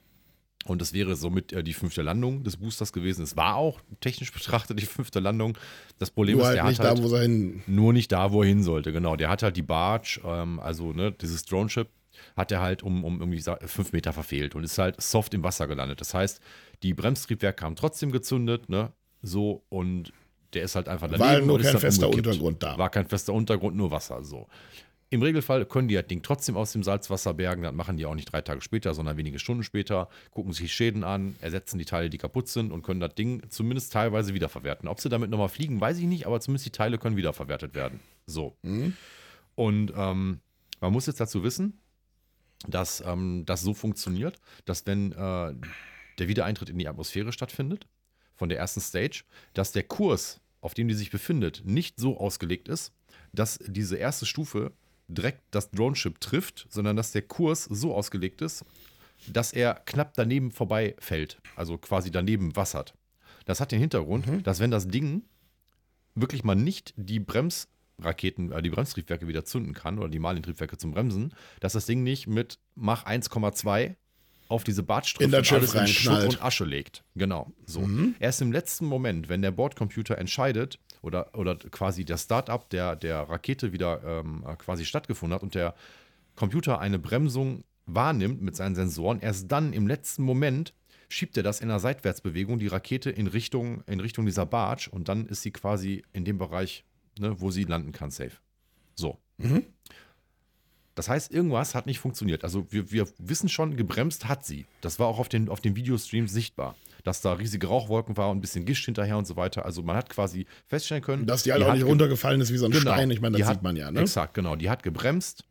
Und das wäre somit äh, die fünfte Landung des Boosters gewesen. Es war auch technisch betrachtet die fünfte Landung. Das Problem Nur ist, halt der nicht hat halt da, wo er hin. nur nicht da, wo er hin sollte. Genau, der hat halt die Barge, ähm, also ne, dieses Drone-Ship, hat er halt um, um irgendwie fünf Meter verfehlt und ist halt soft im Wasser gelandet. Das heißt, die Bremstriebwerke haben trotzdem gezündet, ne, so und der ist halt einfach daneben War halt nur kein fester umgekippt. Untergrund da. War kein fester Untergrund, nur Wasser, so. Im Regelfall können die das Ding trotzdem aus dem Salzwasser bergen. Das machen die auch nicht drei Tage später, sondern wenige Stunden später. Gucken sich die Schäden an, ersetzen die Teile, die kaputt sind und können das Ding zumindest teilweise wiederverwerten. Ob sie damit nochmal fliegen, weiß ich nicht, aber zumindest die Teile können wiederverwertet werden. So. Und ähm, man muss jetzt dazu wissen, dass ähm, das so funktioniert, dass wenn äh, der Wiedereintritt in die Atmosphäre stattfindet, von der ersten Stage, dass der Kurs, auf dem die sich befindet, nicht so ausgelegt ist, dass diese erste Stufe direkt das Droneship trifft, sondern dass der Kurs so ausgelegt ist, dass er knapp daneben vorbei fällt, also quasi daneben wassert. Das hat den Hintergrund, dass wenn das Ding wirklich mal nicht die Bremsraketen, äh, die Bremstriebwerke wieder zünden kann oder die Malentriebwerke zum Bremsen, dass das Ding nicht mit Mach 1,2 auf diese Schiff alles in Schutt und Asche legt. Genau, so. Erst im letzten Moment, wenn der Bordcomputer entscheidet oder, oder quasi der Startup der, der Rakete wieder ähm, äh, quasi stattgefunden hat und der Computer eine Bremsung wahrnimmt mit seinen Sensoren, erst dann im letzten Moment schiebt er das in einer Seitwärtsbewegung, die Rakete in Richtung, in Richtung dieser Barge und dann ist sie quasi in dem Bereich, ne, wo sie landen kann, safe. So. Das heißt, irgendwas hat nicht funktioniert. Also wir, wir wissen schon, gebremst hat sie. Das war auch auf den, auf den Videostreams sichtbar. Dass da riesige Rauchwolken war und ein bisschen Gischt hinterher und so weiter. Also man hat quasi feststellen können. Dass die halt auch hat nicht ge- runtergefallen ist wie so ein Genau. Stein. Ich meine, Die das hat- sieht man ja, ne? Exakt, genau. Die hat gebremst,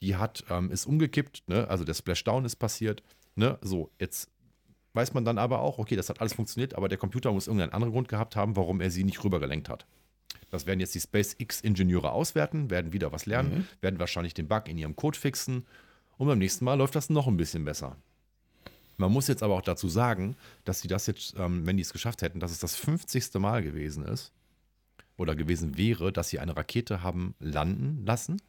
die hat, ähm, ist umgekippt, ne? also der Splashdown ist passiert. Ne? So, jetzt weiß man dann aber auch, okay, das hat alles funktioniert, aber der Computer muss irgendeinen anderen Grund gehabt haben, warum er sie nicht rübergelenkt hat. Das werden jetzt die SpaceX-Ingenieure auswerten, werden wieder was lernen, Mhm. werden wahrscheinlich den Bug in ihrem Code fixen und beim nächsten Mal läuft das noch ein bisschen besser. Man muss jetzt aber auch dazu sagen, dass sie das jetzt, ähm, wenn die es geschafft hätten, dass es das 50. Mal gewesen ist oder gewesen wäre, dass sie eine Rakete haben landen lassen,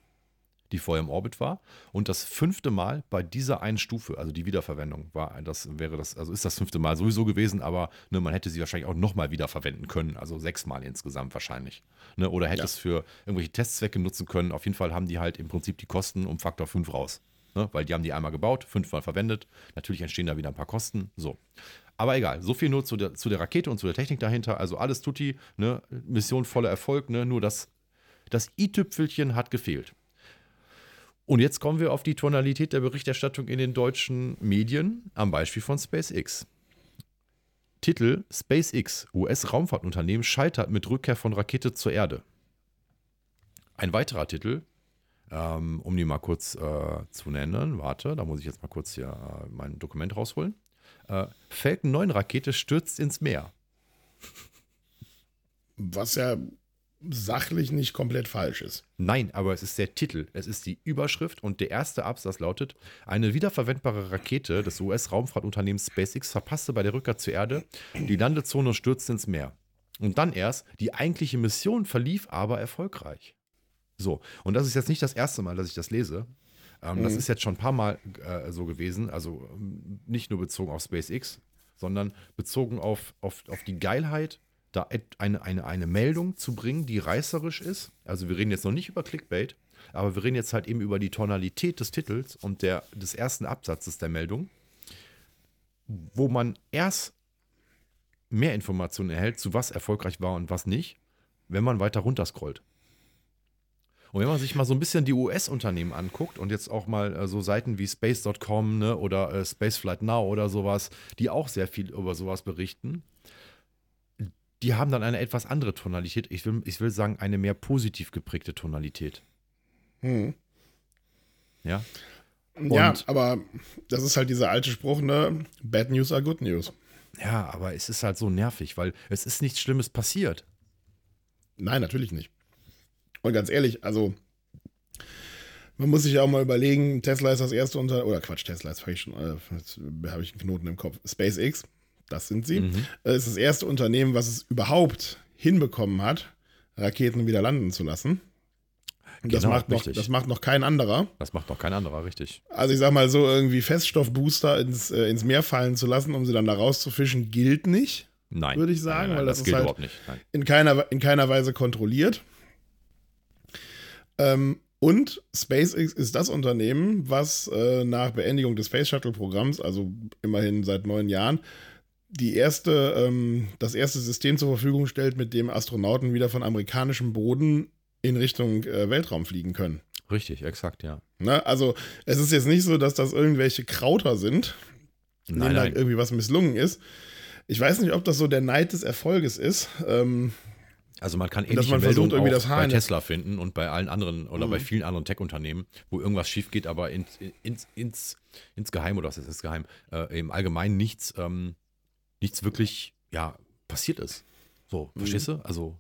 die vorher im Orbit war. Und das fünfte Mal bei dieser einen Stufe, also die Wiederverwendung, war das, wäre das, also ist das fünfte Mal sowieso gewesen, aber ne, man hätte sie wahrscheinlich auch nochmal wiederverwenden können, also sechsmal insgesamt wahrscheinlich. Ne, oder hätte Ja. es für irgendwelche Testzwecke nutzen können. Auf jeden Fall haben die halt im Prinzip die Kosten um Faktor 5 raus. Ne, weil die haben die einmal gebaut, fünfmal verwendet. Natürlich entstehen da wieder ein paar Kosten. So. Aber egal, so viel nur zu der, zu der Rakete und zu der Technik dahinter. Also alles tutti, ne? Mission voller Erfolg, ne? nur das, das i-Tüpfelchen hat gefehlt. Und jetzt kommen wir auf die Tonalität der Berichterstattung in den deutschen Medien, am Beispiel von SpaceX. Titel: SpaceX, US-Raumfahrtunternehmen, scheitert mit Rückkehr von Rakete zur Erde. Ein weiterer Titel, ähm, um die mal kurz äh, zu nennen, warte, da muss ich jetzt mal kurz hier äh, mein Dokument rausholen. Äh, Falcon 9 Rakete stürzt ins Meer. Was ja sachlich nicht komplett falsch ist. Nein, aber es ist der Titel, es ist die Überschrift und der erste Absatz lautet: Eine wiederverwendbare Rakete des US-Raumfahrtunternehmens SpaceX verpasste bei der Rückkehr zur Erde die Landezone und stürzte ins Meer. Und dann erst, die eigentliche Mission verlief aber erfolgreich. So, und das ist jetzt nicht das erste Mal, dass ich das lese. Ähm, Das ist jetzt schon ein paar Mal äh, so gewesen, also ähm, nicht nur bezogen auf SpaceX, sondern bezogen auf, auf, auf die Geilheit, da eine, eine, eine Meldung zu bringen, die reißerisch ist. Also wir reden jetzt noch nicht über Clickbait, aber wir reden jetzt halt eben über die Tonalität des Titels und der, des ersten Absatzes der Meldung, wo man erst mehr Informationen erhält, zu was erfolgreich war und was nicht, wenn man weiter runterscrollt. Und wenn man sich mal so ein bisschen die US-Unternehmen anguckt und jetzt auch mal äh, so Seiten wie Space.com ne, oder äh, Spaceflight Now oder sowas, die auch sehr viel über sowas berichten, die haben dann eine etwas andere Tonalität. Ich will, ich will sagen, eine mehr positiv geprägte Tonalität. Hm. Ja, Ja, Und- aber das ist halt dieser alte Spruch, ne? Bad News are good news. ja, aber es ist halt so nervig, weil es ist nichts Schlimmes passiert. Nein, natürlich nicht. Und ganz ehrlich, also man muss sich ja auch mal überlegen, Tesla ist das erste Unter oder Quatsch, Tesla ist ich schon, äh, jetzt habe ich einen Knoten im Kopf. SpaceX, das sind sie, äh, ist das erste Unternehmen, was es überhaupt hinbekommen hat, Raketen wieder landen zu lassen. Und das, Genau, macht noch, das macht noch kein anderer. Das macht noch kein anderer, richtig. Also ich sag mal so, irgendwie Feststoffbooster ins, äh, ins Meer fallen zu lassen, um sie dann da rauszufischen, gilt nicht. Nein. Würde ich sagen, nein, nein, weil das das ist gilt halt- überhaupt nicht. Nein. in keiner, in keiner Weise kontrolliert. Ähm, und SpaceX ist das Unternehmen, was äh, nach Beendigung des Space Shuttle-Programms, also immerhin seit neun Jahren, die erste, ähm, das erste System zur Verfügung stellt, mit dem Astronauten wieder von amerikanischem Boden in Richtung äh, Weltraum fliegen können. Richtig, exakt, ja. Ne? Also es ist jetzt nicht so, dass das irgendwelche Krauter sind, Nein, denen halt nein. irgendwie was misslungen ist. Ich weiß nicht, ob das so der Neid des Erfolges ist. Ähm, Also man kann ähnliche man versucht, Meldungen irgendwie auch bei Tesla finden und bei allen anderen oder bei vielen anderen Tech-Unternehmen, wo irgendwas schief geht, aber ins, ins, ins, insgeheim oder was ist das geheim, äh, im Allgemeinen nichts, ähm, nichts wirklich ja, passiert ist. So, verstehst du? Also,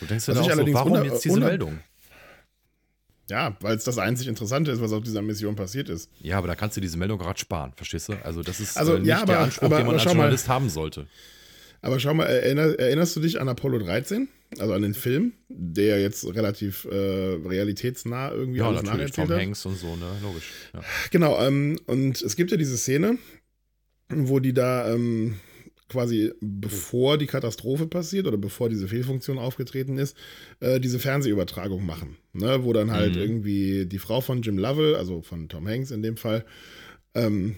Du denkst dir dann auch so, warum jetzt diese Meldung? Ja, weil es das einzig Interessante ist, was auf dieser Mission passiert ist. Ja, aber da kannst du diese Meldung gerade sparen, verstehst du? Also das ist Also, äh, nicht ja, aber- der Anspruch, aber- den man als schau mal. Journalist haben sollte. Aber schau mal, erinner, erinnerst du dich an Apollo 13? Also an den Film, der jetzt relativ äh, realitätsnah irgendwie Ja, alles natürlich, Tom hat? Hanks und so, ne? Logisch. Ja. Genau, ähm, und es gibt ja diese Szene, wo die da ähm, quasi bevor die Katastrophe passiert oder bevor diese Fehlfunktion aufgetreten ist, äh, diese Fernsehübertragung machen. Ne? Wo dann halt Mhm. irgendwie die Frau von Jim Lovell, also von Tom Hanks in dem Fall, ähm,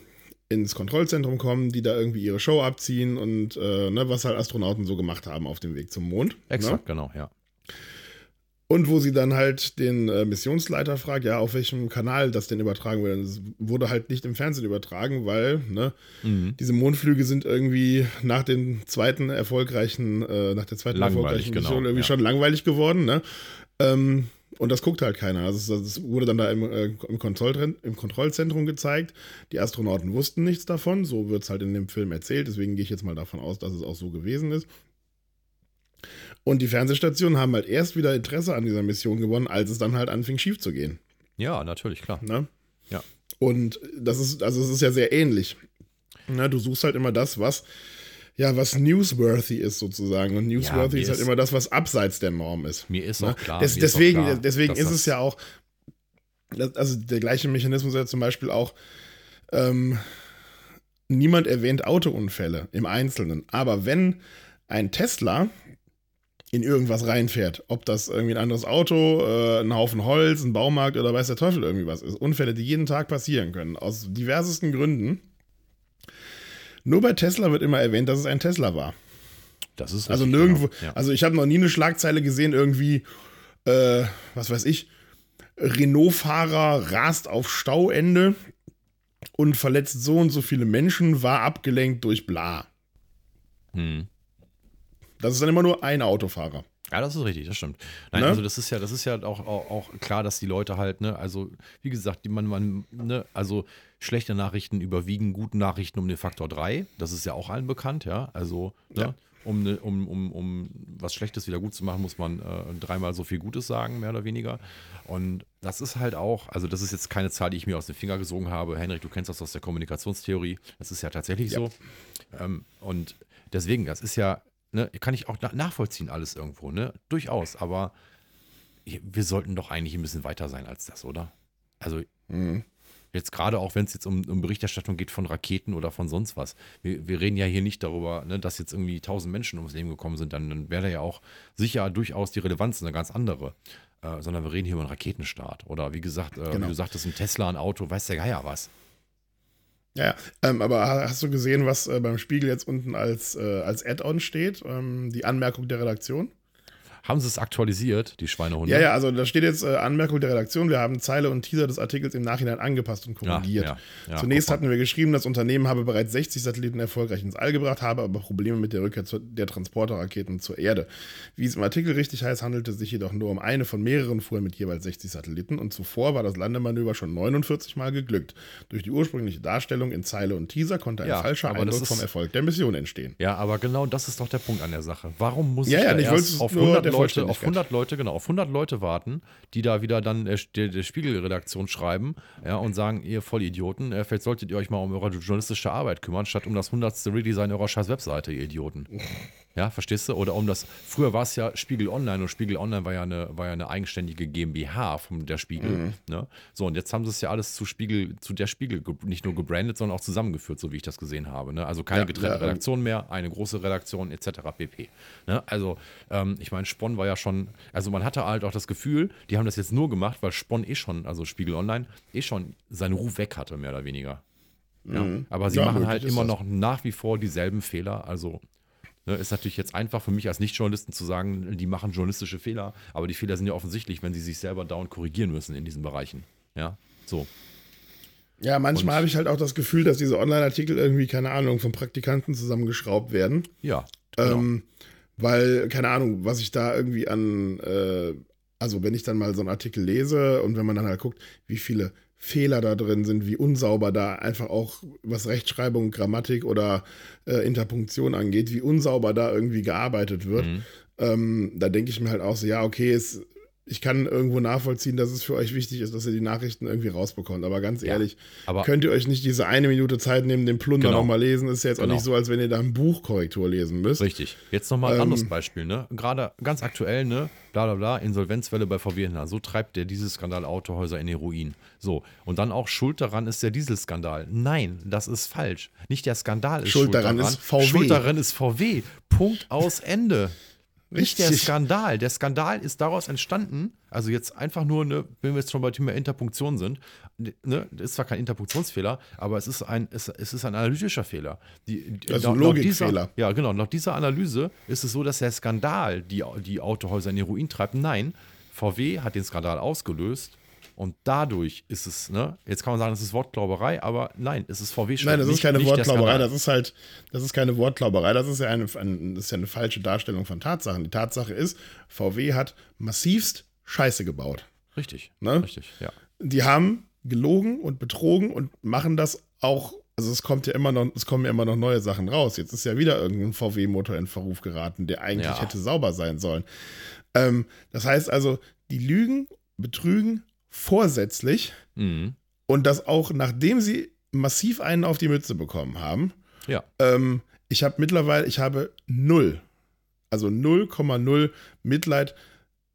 ins Kontrollzentrum kommen, die da irgendwie ihre Show abziehen und äh, ne, was halt Astronauten so gemacht haben auf dem Weg zum Mond. Ne? Exakt, genau, ja. Und wo sie dann halt den äh, Missionsleiter fragt, ja, auf welchem Kanal das denn übertragen wird. Das wurde halt nicht im Fernsehen übertragen, weil ne, Mhm. diese Mondflüge sind irgendwie nach dem zweiten erfolgreichen, äh, nach der zweiten Langweilig, erfolgreichen genau, Mission irgendwie ja. schon langweilig geworden. Ne? Ähm, und das guckt halt keiner. Also das wurde dann da im, äh, im, im Kontrollzentrum gezeigt. Die Astronauten wussten nichts davon. So wird es halt in dem Film erzählt. Deswegen gehe ich jetzt mal davon aus, dass es auch so gewesen ist. Und die Fernsehstationen haben halt erst wieder Interesse an dieser Mission gewonnen, als es dann halt anfing schief zu gehen. Ja, natürlich, klar. Ne? Ja. Und das ist, also es ist ja sehr ähnlich. Ne, du suchst halt immer das, was, ja, was newsworthy ist sozusagen. Und newsworthy mir ist halt ist- immer das, was abseits der Norm ist. Mir ist Ne? auch klar. Des, mir ist deswegen klar, deswegen ist es ja auch, also der gleiche Mechanismus ist ja zum Beispiel auch, ähm, niemand erwähnt Autounfälle im Einzelnen. Aber wenn ein Tesla in irgendwas reinfährt, ob das irgendwie ein anderes Auto, äh, ein Haufen Holz, ein Baumarkt oder weiß der Teufel irgendwie was ist, Unfälle, die jeden Tag passieren können, aus diversesten Gründen. Nur bei Tesla wird immer erwähnt, dass es ein Tesla war. Das ist Also nirgendwo, genau, ja. also ich habe noch nie eine Schlagzeile gesehen, irgendwie, äh, was weiß ich, Renault-Fahrer rast auf Stauende und verletzt so und so viele Menschen, war abgelenkt durch bla. Hm. Das ist dann immer nur ein Autofahrer. Ja, das ist richtig, das stimmt. Nein, Ne? also das ist ja, das ist ja auch, auch, auch klar, dass die Leute halt, ne, also wie gesagt, die man, man, ne, also schlechte Nachrichten überwiegen guten Nachrichten um den Faktor 3. Das ist ja auch allen bekannt, ja. Also, ne, Ja. um, ne, um, um, um was Schlechtes wieder gut zu machen, muss man äh, dreimal so viel Gutes sagen, mehr oder weniger. Und das ist halt auch, also das ist jetzt keine Zahl, die ich mir aus den Finger gesogen habe. Henrik, du kennst das aus der Kommunikationstheorie. Das ist ja tatsächlich Ja. so. Ähm, und deswegen, das ist ja, ne, kann ich auch na- nachvollziehen alles irgendwo, ne? Durchaus, aber wir sollten doch eigentlich ein bisschen weiter sein als das, oder? Also Mhm. Jetzt gerade auch, wenn es jetzt um, um Berichterstattung geht von Raketen oder von sonst was. Wir, wir reden ja hier nicht darüber, ne, dass jetzt irgendwie tausend Menschen ums Leben gekommen sind, dann, dann wäre da ja auch sicher durchaus die Relevanz eine ganz andere. Äh, sondern wir reden hier über einen Raketenstart. Oder wie gesagt, äh, Genau. wie du sagtest, ein Tesla, ein Auto, weiß der Geier was. Ja. Ähm, aber ha- hast du gesehen, was äh, beim Spiegel jetzt unten als, äh, als Add-on steht? Ähm, die Anmerkung der Redaktion? Haben sie es aktualisiert, die Schweinehunde? Ja, ja, also da steht jetzt äh, Anmerkung der Redaktion. Wir haben Zeile und Teaser des Artikels im Nachhinein angepasst und korrigiert. ja, ja, Zunächst guck mal. hatten wir geschrieben, das Unternehmen habe bereits 60 Satelliten erfolgreich ins All gebracht, habe aber Probleme mit der Rückkehr zu, der Transporterraketen zur Erde. Wie es im Artikel richtig heißt, handelte es sich jedoch nur um eine von mehreren Fuhren mit jeweils 60 Satelliten und zuvor war das Landemanöver schon 49 Mal geglückt. Durch die ursprüngliche Darstellung in Zeile und Teaser konnte ein Ja, falscher Eindruck ist- vom Erfolg der Mission entstehen. Ja, aber genau das ist doch der Punkt an der Sache. Warum muss Ja, ich ja, da ich erst auf nur 100 der Leute, auf Vollständigkeit. 100 Leute, genau, auf 100 Leute warten, die da wieder dann der, der, der Spiegelredaktion schreiben, ja, und sagen, ihr Vollidioten, äh, vielleicht solltet ihr euch mal um eure journalistische Arbeit kümmern, statt um das 100. Redesign eurer scheiß Webseite, ihr Idioten. Ja, verstehst du? Oder um das, früher war es ja Spiegel Online und Spiegel Online war ja eine, war ja eine eigenständige GmbH von der Spiegel. Mhm. Ne? So, und jetzt haben sie es ja alles zu Spiegel, zu der Spiegel ge- nicht nur gebrandet, sondern auch zusammengeführt, so wie ich das gesehen habe. Ne? Also keine Ja, getrennte ja, ähm, Redaktion mehr, eine große Redaktion etc. pp. Ne? Also, ähm, ich meine, Spon war ja schon, also man hatte halt auch das Gefühl, die haben das jetzt nur gemacht, weil Spon eh schon, also Spiegel Online, eh schon seinen Ruf weg hatte, mehr oder weniger. Ja? Aber sie Mhm. Ja, machen halt immer noch nach wie vor dieselben Fehler. Also ist natürlich jetzt einfach für mich als Nicht-Journalisten zu sagen, die machen journalistische Fehler, aber die Fehler sind ja offensichtlich, wenn sie sich selber dauernd korrigieren müssen in diesen Bereichen. Ja, so. Ja, manchmal habe ich halt auch das Gefühl, dass diese Online-Artikel irgendwie, keine Ahnung, von Praktikanten zusammengeschraubt werden. Ja. Genau. Ähm, weil, keine Ahnung, was ich da irgendwie an, äh, also wenn ich dann mal so einen Artikel lese und wenn man dann halt guckt, wie viele Fehler da drin sind, wie unsauber da einfach auch, was Rechtschreibung, Grammatik oder äh, Interpunktion angeht, wie unsauber da irgendwie gearbeitet wird. Mhm. Ähm, da denke ich mir halt auch so, ja, okay, es, ich kann irgendwo nachvollziehen, dass es für euch wichtig ist, dass ihr die Nachrichten irgendwie rausbekommt. Aber ganz Ja, ehrlich, aber- könnt ihr euch nicht diese eine Minute Zeit nehmen, den Plunder Genau. nochmal lesen? Ist ja jetzt Genau. auch nicht so, als wenn ihr da ein Buch Korrektur lesen müsst. Richtig. Jetzt nochmal ein Ähm, anderes Beispiel, ne? Gerade ganz aktuell, ne? Bla bla bla, Insolvenzwelle bei VW Händler. So treibt der Dieselskandal Autohäuser in den Ruin. So. Und dann auch schuld daran ist der Dieselskandal. Nein, das ist falsch. Nicht der Skandal ist Schuld schuld, daran ist VW. Schuld daran ist VW. Punkt aus Ende. Nicht der Richtig. Skandal. Der Skandal ist daraus entstanden, also jetzt einfach nur, ne, wenn wir jetzt schon bei Thema Interpunktion sind, ne, das ist zwar kein Interpunktionsfehler, aber es ist ein, es, es ist ein analytischer Fehler. Die, die, Also laut- laut dieser- Logikfehler. ja, genau. Nach dieser Analyse ist es so, dass der Skandal die, die Autohäuser in den Ruin treibt. Nein, VW hat den Skandal ausgelöst und dadurch ist es, ne, jetzt kann man sagen, es ist Wortglauberei, aber nein, es ist VW schuld. Nein, das ist nicht- keine der Wortklauberei, Skandal. das ist halt, das ist keine Wortklauberei, das ist ja eine, ein, das ist ja eine falsche Darstellung von Tatsachen. Die Tatsache ist, VW hat massivst Scheiße gebaut. Richtig, Ne? richtig, ja. Die haben gelogen und betrogen und machen das auch, also es kommt ja immer noch, es kommen ja immer noch neue Sachen raus. Jetzt ist ja wieder irgendein VW-Motor in Verruf geraten, der eigentlich Ja. hätte sauber sein sollen. Ähm, das heißt also, die lügen, betrügen vorsätzlich Mhm. und das auch nachdem sie massiv einen auf die Mütze bekommen haben. Ja. Ähm, ich habe mittlerweile, ich habe null, also 0,0 Mitleid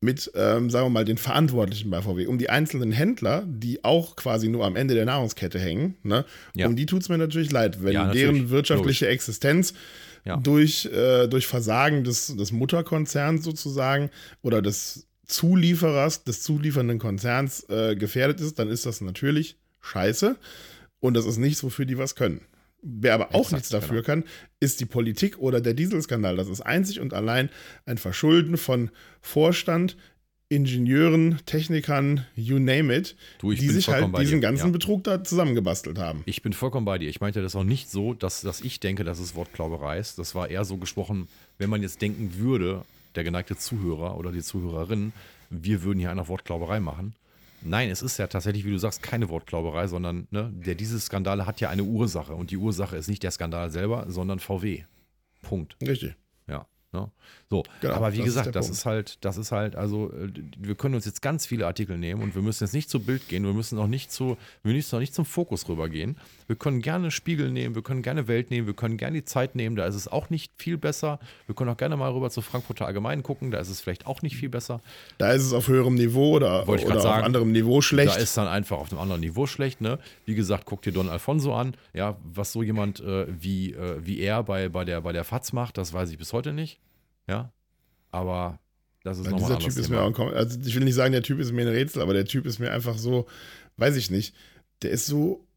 mit, ähm, sagen wir mal, den Verantwortlichen bei VW. Um die einzelnen Händler, die auch quasi nur am Ende der Nahrungskette hängen, ne, Ja. um die tut es mir natürlich leid, wenn Ja, natürlich. deren wirtschaftliche Existenz Ja. durch, äh, durch Versagen des, des Mutterkonzerns sozusagen oder des Zulieferers, des zuliefernden Konzerns äh, gefährdet ist, dann ist das natürlich scheiße. Und das ist nichts, wofür die was können. Wer aber auch Exakt, nichts dafür genau. kann, ist die Politik oder der Dieselskandal. Das ist einzig und allein ein Verschulden von Vorstand, Ingenieuren, Technikern, you name it, Du, die sich halt diesen dir, ganzen ja. Betrug da zusammengebastelt haben. Ich bin vollkommen bei dir. Ich meinte das auch nicht so, dass, dass ich denke, dass es Wortklauberei ist. Das war eher so gesprochen, wenn man jetzt denken würde, der geneigte Zuhörer oder die Zuhörerin, wir würden hier eine Wortklauberei machen. Nein, es ist ja tatsächlich, wie du sagst, keine Wortklauberei, sondern ne, der diese Skandale hat ja eine Ursache. Und die Ursache ist nicht der Skandal selber, sondern VW. Punkt. Richtig. Ja. Ne? So, Genau, aber wie ist gesagt, der das Punkt. ist halt, das ist halt, also äh, wir können uns jetzt ganz viele Artikel nehmen und wir müssen jetzt nicht zu Bild gehen, wir müssen auch nicht zu, wir müssen auch nicht zum Fokus rübergehen. Wir können gerne Spiegel nehmen, wir können gerne Welt nehmen, wir können gerne die Zeit nehmen, da ist es auch nicht viel besser. Wir können auch gerne mal rüber zu Frankfurter Allgemein gucken, da ist es vielleicht auch nicht viel besser. Da ist es auf höherem Niveau oder, Wollte oder grad auf sagen. anderem Niveau schlecht. Da ist dann einfach auf einem anderen Niveau schlecht, ne? Wie gesagt, guck dir Don Alfonso an, ja, was so jemand äh, wie, äh, wie er bei, bei, der, bei der FAZ macht, das weiß ich bis heute nicht. Ja. Aber das ist nochmal Typ ist mir auch, also ich will nicht sagen, der Typ ist mir ein Rätsel, aber der Typ ist mir einfach so, weiß ich nicht, der ist so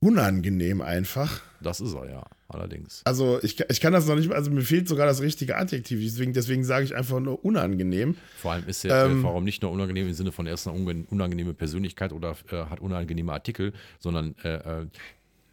unangenehm einfach. Das ist er, ja, allerdings. Also ich, ich kann das noch nicht, also mir fehlt sogar das richtige Adjektiv, deswegen, deswegen sage ich einfach nur unangenehm. Vor allem ist er, Ähm, äh, warum nicht nur unangenehm im Sinne von, er ist eine unangenehme Persönlichkeit oder äh, hat unangenehme Artikel, sondern äh, äh,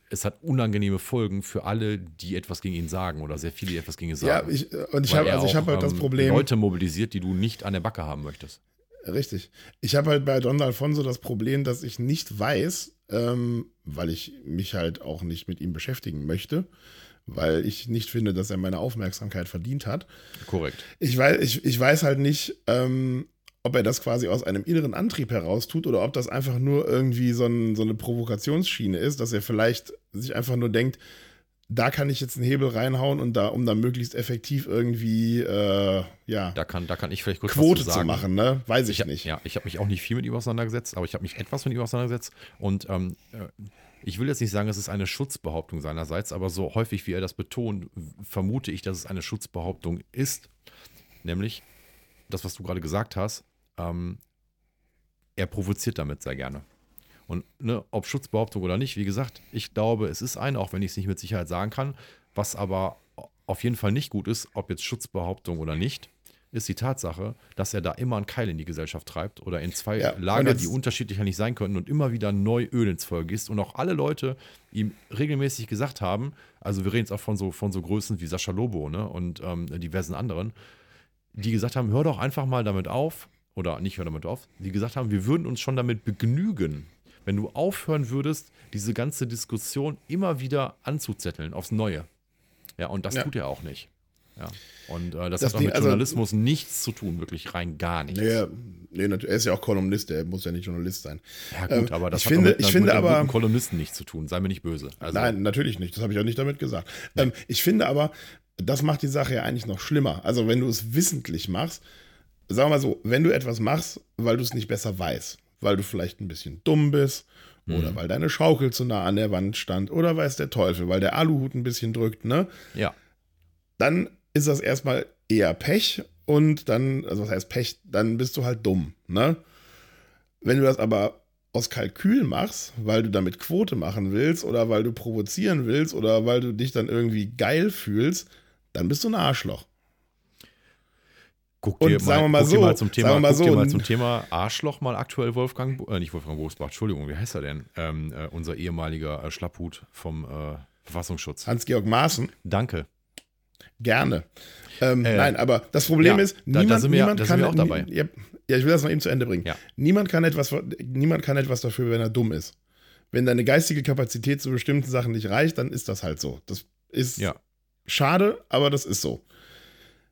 es hat unangenehme Folgen für alle, die etwas gegen ihn sagen oder sehr viele, die etwas gegen ihn Ja, sagen. ich, und ich habe also ich habe halt das ähm, Problem. Leute mobilisiert, die du nicht an der Backe haben möchtest. Richtig. Ich habe halt bei Don Alfonso das Problem, dass ich nicht weiß, ähm, weil ich mich halt auch nicht mit ihm beschäftigen möchte, weil ich nicht finde, dass er meine Aufmerksamkeit verdient hat. Korrekt. Ich weiß, ich, ich weiß halt nicht, ähm, ob er das quasi aus einem inneren Antrieb heraus tut oder ob das einfach nur irgendwie so, ein, so eine Provokationsschiene ist, dass er vielleicht sich einfach nur denkt, da kann ich jetzt einen Hebel reinhauen und da, um da möglichst effektiv irgendwie, äh, ja, Da kann, da kann ich vielleicht kurz Quote zu zu machen, ne? Weiß ich, Ich nicht. Ja, ich habe mich auch nicht viel mit ihm auseinandergesetzt, aber ich habe mich etwas mit ihm auseinandergesetzt. Und ähm, äh, ich will jetzt nicht sagen, es ist eine Schutzbehauptung seinerseits, aber so häufig wie er das betont, vermute ich, dass es eine Schutzbehauptung ist. Nämlich das, was du gerade gesagt hast, ähm, er provoziert damit sehr gerne. Und ne, ob Schutzbehauptung oder nicht, wie gesagt, ich glaube, es ist eine, auch wenn ich es nicht mit Sicherheit sagen kann. Was aber auf jeden Fall nicht gut ist, ob jetzt Schutzbehauptung oder nicht, ist die Tatsache, dass er da immer einen Keil in die Gesellschaft treibt oder in zwei Ja, Lager, die unterschiedlicher nicht sein könnten und immer wieder neu Öl ins Feuer gießt und auch alle Leute ihm regelmäßig gesagt haben, also wir reden jetzt auch von so, von so Größen wie Sascha Lobo ne, und ähm, diversen anderen, die gesagt haben, hör doch einfach mal damit auf, oder nicht hör damit auf, die gesagt haben, wir würden uns schon damit begnügen, wenn du aufhören würdest, diese ganze Diskussion immer wieder anzuzetteln aufs Neue. Ja, und das Ja. tut er auch nicht. Ja. Und äh, das, Das hat auch mit also- Journalismus nichts zu tun, wirklich rein gar nichts. Nee, nee, er ist ja auch Kolumnist, er muss ja nicht Journalist sein. Ja gut, Ähm, aber das ich hat finde, mit, ich finde mit aber, guten Kolumnisten nichts zu tun. Sei mir nicht böse. Also, Nein, natürlich nicht. Das habe ich auch nicht damit gesagt. Ähm, ich finde aber, das macht die Sache ja eigentlich noch schlimmer. Also, wenn du es wissentlich machst, sagen wir mal so, wenn du etwas machst, weil du es nicht besser weißt, weil du vielleicht ein bisschen dumm bist oder weil deine Schaukel zu nah an der Wand stand oder weiß der Teufel, weil der Aluhut ein bisschen drückt, ne? Ja, Dann ist das erstmal eher Pech und dann, also was heißt Pech, dann bist du halt dumm, ne? Wenn du das aber aus Kalkül machst, weil du damit Quote machen willst oder weil du provozieren willst oder weil du dich dann irgendwie geil fühlst, dann bist du ein Arschloch. Guck Und dir sagen mal, mal guck dir so, mal zum Thema, mal guck dir so, mal zum Thema Arschloch mal aktuell Wolfgang, äh, nicht Wolfgang Bosbach, Entschuldigung, wie heißt er denn? Ähm, äh, unser ehemaliger äh, Schlapphut vom äh, Verfassungsschutz. Hans-Georg Maaßen, Danke. gerne. Ähm, Äh, nein, aber das Problem ja, ist, da- da niemand, sind wir- niemand da kann auch dabei. Ja, ja, ich will das noch eben zu Ende bringen. Ja. Niemand kann etwas, niemand kann etwas dafür, wenn er dumm ist. Wenn deine geistige Kapazität zu bestimmten Sachen nicht reicht, dann ist das halt so. Das ist schade, aber das ist so.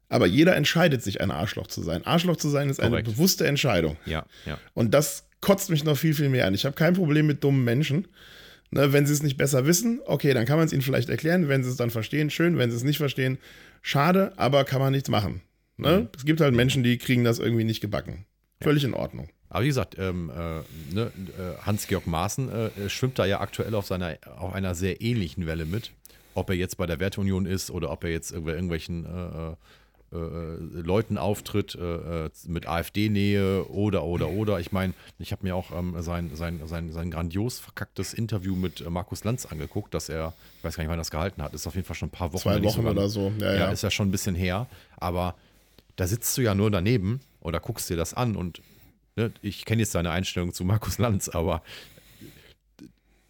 Aber jeder entscheidet sich, ein Arschloch zu sein. Arschloch zu sein ist eine Korrekt. bewusste Entscheidung. Ja, ja. Und das kotzt mich noch viel, viel mehr an. Ich habe kein Problem mit dummen Menschen. Ne, wenn sie es nicht besser wissen, okay, dann kann man es ihnen vielleicht erklären. Wenn sie es dann verstehen, schön. Wenn sie es nicht verstehen, schade, aber kann man nichts machen. Ne? Mhm. Es gibt halt Menschen, die kriegen das irgendwie nicht gebacken. Völlig in Ordnung. Aber wie gesagt, ähm, äh, ne, äh, Hans-Georg Maaßen äh, äh, schwimmt da ja aktuell auf, seiner, auf einer sehr ähnlichen Welle mit. Ob er jetzt bei der Werteunion ist oder ob er jetzt bei irgendwelchen äh, äh, Leuten auftritt äh, äh, mit AfD-Nähe oder, oder, oder. Ich meine, ich habe mir auch ähm, sein, sein, sein, sein grandios verkacktes Interview mit äh, Markus Lanz angeguckt, dass er, ich weiß gar nicht, wann er das gehalten hat, ist auf jeden Fall schon ein paar Wochen. Zwei Wochen sogar- oder so. Ja, ja, ja. ist ja schon ein bisschen her, aber da sitzt du ja nur daneben oder guckst dir das an und ne, ich kenne jetzt deine Einstellung zu Markus Lanz, aber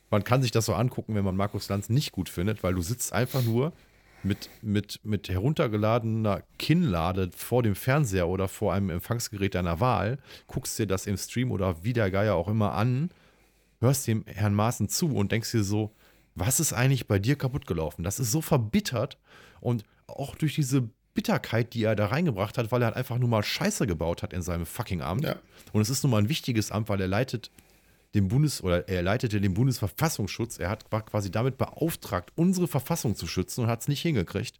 man kann sich das so angucken, wenn man Markus Lanz nicht gut findet, weil du sitzt einfach nur mit, mit, mit heruntergeladener Kinnlade vor dem Fernseher oder vor einem Empfangsgerät deiner Wahl, guckst dir das im Stream oder wie der Geier auch immer an, hörst dem Herrn Maaßen zu und denkst dir so, was ist eigentlich bei dir kaputt gelaufen? Das ist so verbittert und auch durch diese Bitterkeit, die er da reingebracht hat, weil er halt einfach nur mal Scheiße gebaut hat in seinem fucking Amt. Ja. Und es ist nun mal ein wichtiges Amt, weil er leitet den Bundes oder er leitete den Bundesverfassungsschutz. Er hat war quasi damit beauftragt, unsere Verfassung zu schützen und hat es nicht hingekriegt.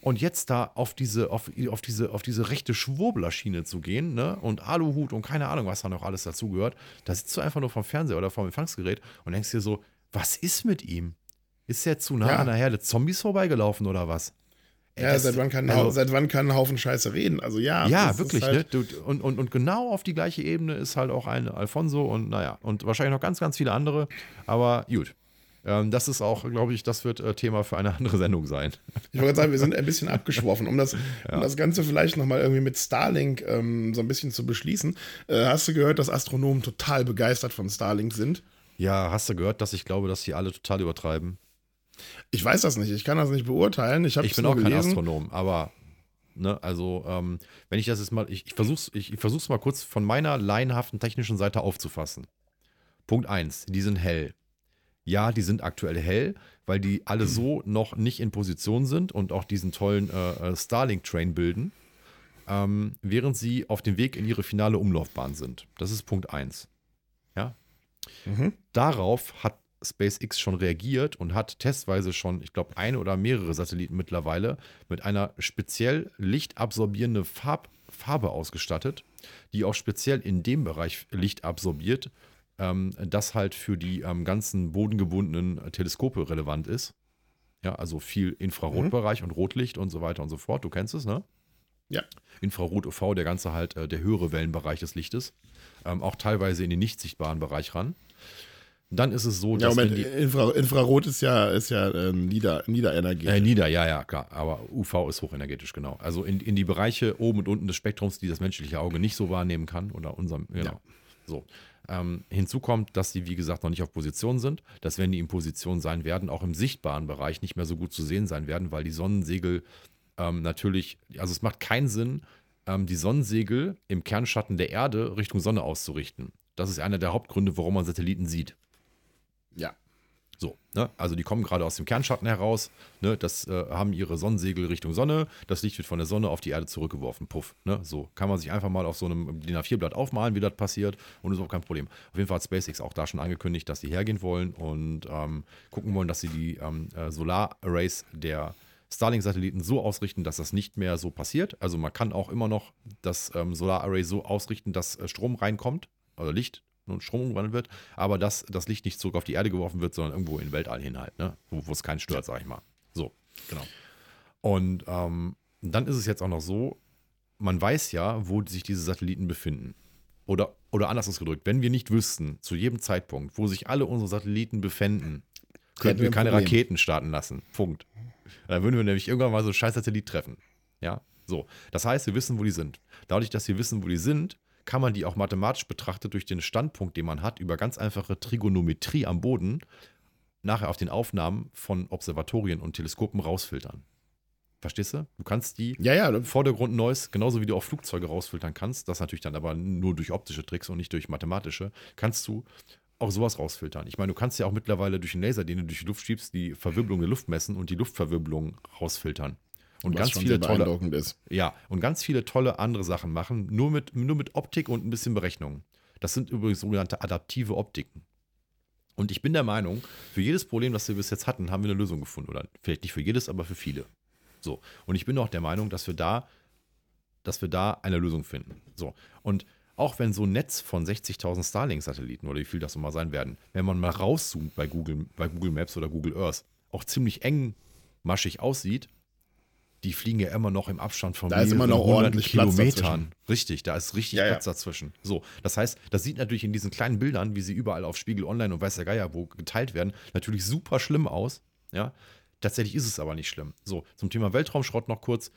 Und jetzt da auf diese, auf, auf diese, auf diese rechte Schwurblerschiene zu gehen, ne? Und Aluhut und keine Ahnung, was da noch alles dazugehört, da sitzt du einfach nur vom Fernseher oder vom Empfangsgerät und denkst dir so, was ist mit ihm? Ist er zu nah Ja. an der Herde Zombies vorbeigelaufen oder was? Ey, Ja, seit wann, kann, also- seit wann kann ein Haufen Scheiße reden? Also ja. ja, wirklich. Halt, ne? Und, und, und genau auf die gleiche Ebene ist halt auch ein Alfonso und naja, und wahrscheinlich noch ganz, ganz viele andere. Aber gut. Ähm, das ist auch, glaube ich, das wird äh, Thema für eine andere Sendung sein. Ich wollte gerade sagen, wir sind ein bisschen abgeschworfen. Um das, um das Ganze vielleicht nochmal irgendwie mit Starlink ähm, so ein bisschen zu beschließen. Äh, hast du gehört, dass Astronomen total begeistert von Starlink sind? Ja, hast du gehört, dass ich glaube, dass die alle total übertreiben? Ich weiß das nicht. Ich kann das nicht beurteilen. Ich, Ich bin auch kein Astronom, aber ne, also ähm, wenn ich das jetzt mal, ich, ich versuch's, ich, ich versuch's mal kurz von meiner laienhaften technischen Seite aufzufassen. Punkt 1, die sind hell. Ja, die sind aktuell hell, weil die alle so noch nicht in Position sind und auch diesen tollen äh, äh, Starlink-Train bilden, ähm, während sie auf dem Weg in ihre finale Umlaufbahn sind. Das ist Punkt 1. Ja. Mhm. Darauf hat SpaceX schon reagiert und hat testweise schon, ich glaube, eine oder mehrere Satelliten mittlerweile mit einer speziell lichtabsorbierende Farb, Farbe ausgestattet, die auch speziell in dem Bereich Licht absorbiert, ähm, das halt für die ähm, ganzen bodengebundenen Teleskope relevant ist. Ja, also viel Infrarotbereich und Rotlicht und so weiter und so fort. Du kennst es, ne? Ja. Infrarot UV, der ganze halt, äh, der höhere Wellenbereich des Lichtes. Ähm, auch teilweise in den nicht sichtbaren Bereich ran. Dann ist es so, Ja, dass Moment, wenn die, Infra Infrarot ist ja, ist ja äh, Nieder, Niederenergie. äh, nieder, ja, ja, klar. Aber UV ist hochenergetisch, genau. Also in, in die Bereiche oben und unten des Spektrums, die das menschliche Auge nicht so wahrnehmen kann oder unserem, genau. Ja. So. Ähm, hinzu kommt, dass sie, wie gesagt, noch nicht auf Position sind, dass wenn die in Position sein werden, auch im sichtbaren Bereich nicht mehr so gut zu sehen sein werden, weil die Sonnensegel ähm, natürlich, also es macht keinen Sinn, ähm, die Sonnensegel im Kernschatten der Erde Richtung Sonne auszurichten. Das ist einer der Hauptgründe, warum man Satelliten sieht. Ja. So, ne? also die kommen gerade aus dem Kernschatten heraus, ne? das äh, haben ihre Sonnensegel Richtung Sonne, das Licht wird von der Sonne auf die Erde zurückgeworfen, puff. Ne? So kann man sich einfach mal auf so einem DIN A4-Blatt aufmalen, wie das passiert und ist auch kein Problem. Auf jeden Fall hat SpaceX auch da schon angekündigt, dass sie hergehen wollen und ähm, gucken wollen, dass sie die ähm, äh, Solar-Arrays der Starlink-Satelliten so ausrichten, dass das nicht mehr so passiert. Also man kann auch immer noch das ähm, Solar-Array so ausrichten, dass äh, Strom reinkommt, oder Licht und Strom umgewandelt wird, aber dass das Licht nicht zurück auf die Erde geworfen wird, sondern irgendwo in Weltall hin halt, ne? wo, wo es keinen stört, sag ich mal. So. Genau. Und ähm, dann ist es jetzt auch noch so, man weiß ja, wo sich diese Satelliten befinden. Oder, oder anders ausgedrückt, wenn wir nicht wüssten, zu jedem Zeitpunkt, wo sich alle unsere Satelliten befinden, könnten wir wir ein keine Problem. Raketen starten lassen. Punkt. Dann würden wir nämlich irgendwann mal so einen scheiß Satellit treffen. Ja, so. Das heißt, wir wissen, wo die sind. Dadurch, dass wir wissen, wo die sind, kann man die auch mathematisch betrachtet durch den Standpunkt, den man hat, über ganz einfache Trigonometrie am Boden, nachher auf den Aufnahmen von Observatorien und Teleskopen rausfiltern. Verstehst du? Du kannst die Ja, ja, Vordergrund Neues, genauso wie du auch Flugzeuge rausfiltern kannst, das natürlich dann aber nur durch optische Tricks und nicht durch mathematische, kannst du auch sowas rausfiltern. Ich meine, du kannst ja auch mittlerweile durch einen Laser, den du durch die Luft schiebst, die Verwirbelung der Luft messen und die Luftverwirbelung rausfiltern. Und was ganz viele tolle, ist. ja, und ganz viele tolle andere Sachen machen, nur mit, nur mit Optik und ein bisschen Berechnung. Das sind übrigens sogenannte adaptive Optiken. Und ich bin der Meinung, für jedes Problem, das wir bis jetzt hatten, haben wir eine Lösung gefunden. Oder vielleicht nicht für jedes, aber für viele. So. Und ich bin auch der Meinung, dass wir da, dass wir da eine Lösung finden. So. Und auch wenn so ein Netz von 60.000 Starlink-Satelliten oder wie viel das nochmal sein werden, wenn man mal rauszoomt bei Google, bei Google Maps oder Google Earth, auch ziemlich engmaschig aussieht, die fliegen ja immer noch im Abstand von Da ist immer noch ordentlich Kilometern. Richtig, da ist richtig Ja, ja. Platz dazwischen. So, das heißt, das sieht natürlich in diesen kleinen Bildern, wie sie überall auf Spiegel Online und weiß der Geier wo geteilt werden, natürlich super schlimm aus. Ja, tatsächlich ist es aber nicht schlimm. So, zum Thema Weltraumschrott noch kurz.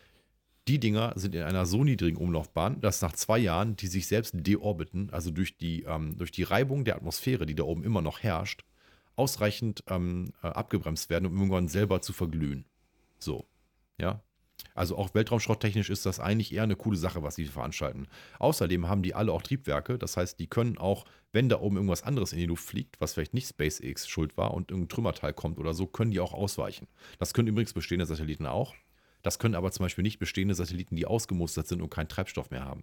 Die Dinger sind in einer so niedrigen Umlaufbahn, dass nach zwei Jahren die sich selbst deorbiten, also durch die, ähm, durch die Reibung der Atmosphäre, die da oben immer noch herrscht, ausreichend ähm, äh, abgebremst werden, um irgendwann selber zu verglühen. So, ja. Also auch weltraumschrotttechnisch ist das eigentlich eher eine coole Sache, was sie veranstalten. Außerdem haben die alle auch Triebwerke, das heißt, die können auch, wenn da oben irgendwas anderes in die Luft fliegt, was vielleicht nicht SpaceX schuld war und irgendein Trümmerteil kommt oder so, können die auch ausweichen. Das können übrigens bestehende Satelliten auch. Das können aber zum Beispiel nicht bestehende Satelliten, die ausgemustert sind und keinen Treibstoff mehr haben.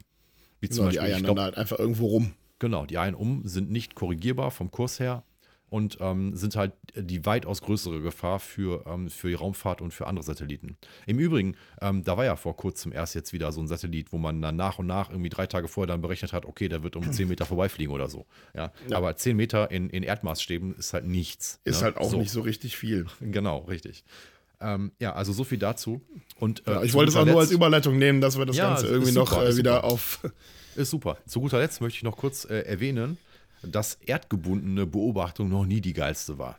Wie zum Genau, die Beispiel, eiern ich dann glaub, halt einfach irgendwo rum. Genau, die ein um sind nicht korrigierbar vom Kurs her und ähm, sind halt die weitaus größere Gefahr für, ähm, für die Raumfahrt und für andere Satelliten. Im Übrigen, ähm, da war ja vor kurzem erst jetzt wieder so ein Satellit, wo man dann nach und nach irgendwie drei Tage vorher dann berechnet hat, okay, der wird um 10 Meter vorbeifliegen oder so. Ja, aber 10 Meter in, in Erdmaßstäben ist halt nichts. Ist ne? halt auch so. nicht so richtig viel. Genau, richtig. Ähm, ja, also so viel dazu. Und, äh, Ja, ich wollte es auch nur als Überleitung nehmen, dass wir das Ja, Ganze irgendwie noch super, äh, ist wieder super. auf. Ist super. Zu guter Letzt möchte ich noch kurz äh, erwähnen, dass erdgebundene Beobachtung noch nie die geilste war.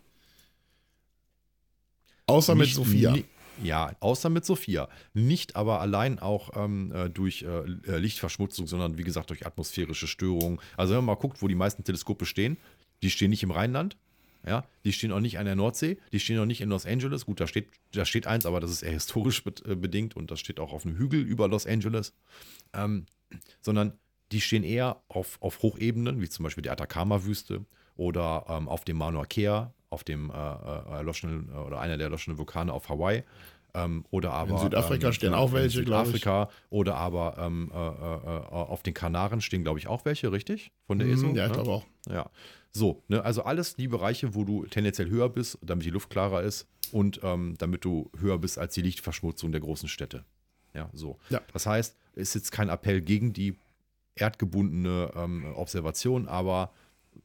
Außer mit Nicht- Sophia. ni- Ja, außer mit Sophia. Nicht aber allein auch ähm, äh, durch äh, äh, Lichtverschmutzung, sondern wie gesagt durch atmosphärische Störungen. Also wenn man mal guckt, wo die meisten Teleskope stehen, die stehen nicht im Rheinland. Ja, die stehen auch nicht an der Nordsee, die stehen auch nicht in Los Angeles. Gut, da steht, da steht eins, aber das ist eher historisch äh, bedingt und das steht auch auf einem Hügel über Los Angeles. Ähm, sondern die stehen eher auf, auf Hochebenen, wie zum Beispiel die Atacama-Wüste oder ähm, auf dem Mauna Kea, auf dem äh, äh, erloschenen äh, oder einer der erloschenen Vulkane auf Hawaii. Ähm, oder aber In Südafrika stehen auch welche, glaub ich. Südafrika oder aber ähm, äh, äh, äh, auf den Kanaren stehen, glaube ich, auch welche, richtig? Von der ESO? Mhm, ja, ich ne? glaube auch. Ja, so, ne, also alles die Bereiche, wo du tendenziell höher bist, damit die Luft klarer ist und ähm, damit du höher bist als die Lichtverschmutzung der großen Städte. Ja, so. Ja. Das heißt, ist jetzt kein Appell gegen die erdgebundene ähm, Observation, aber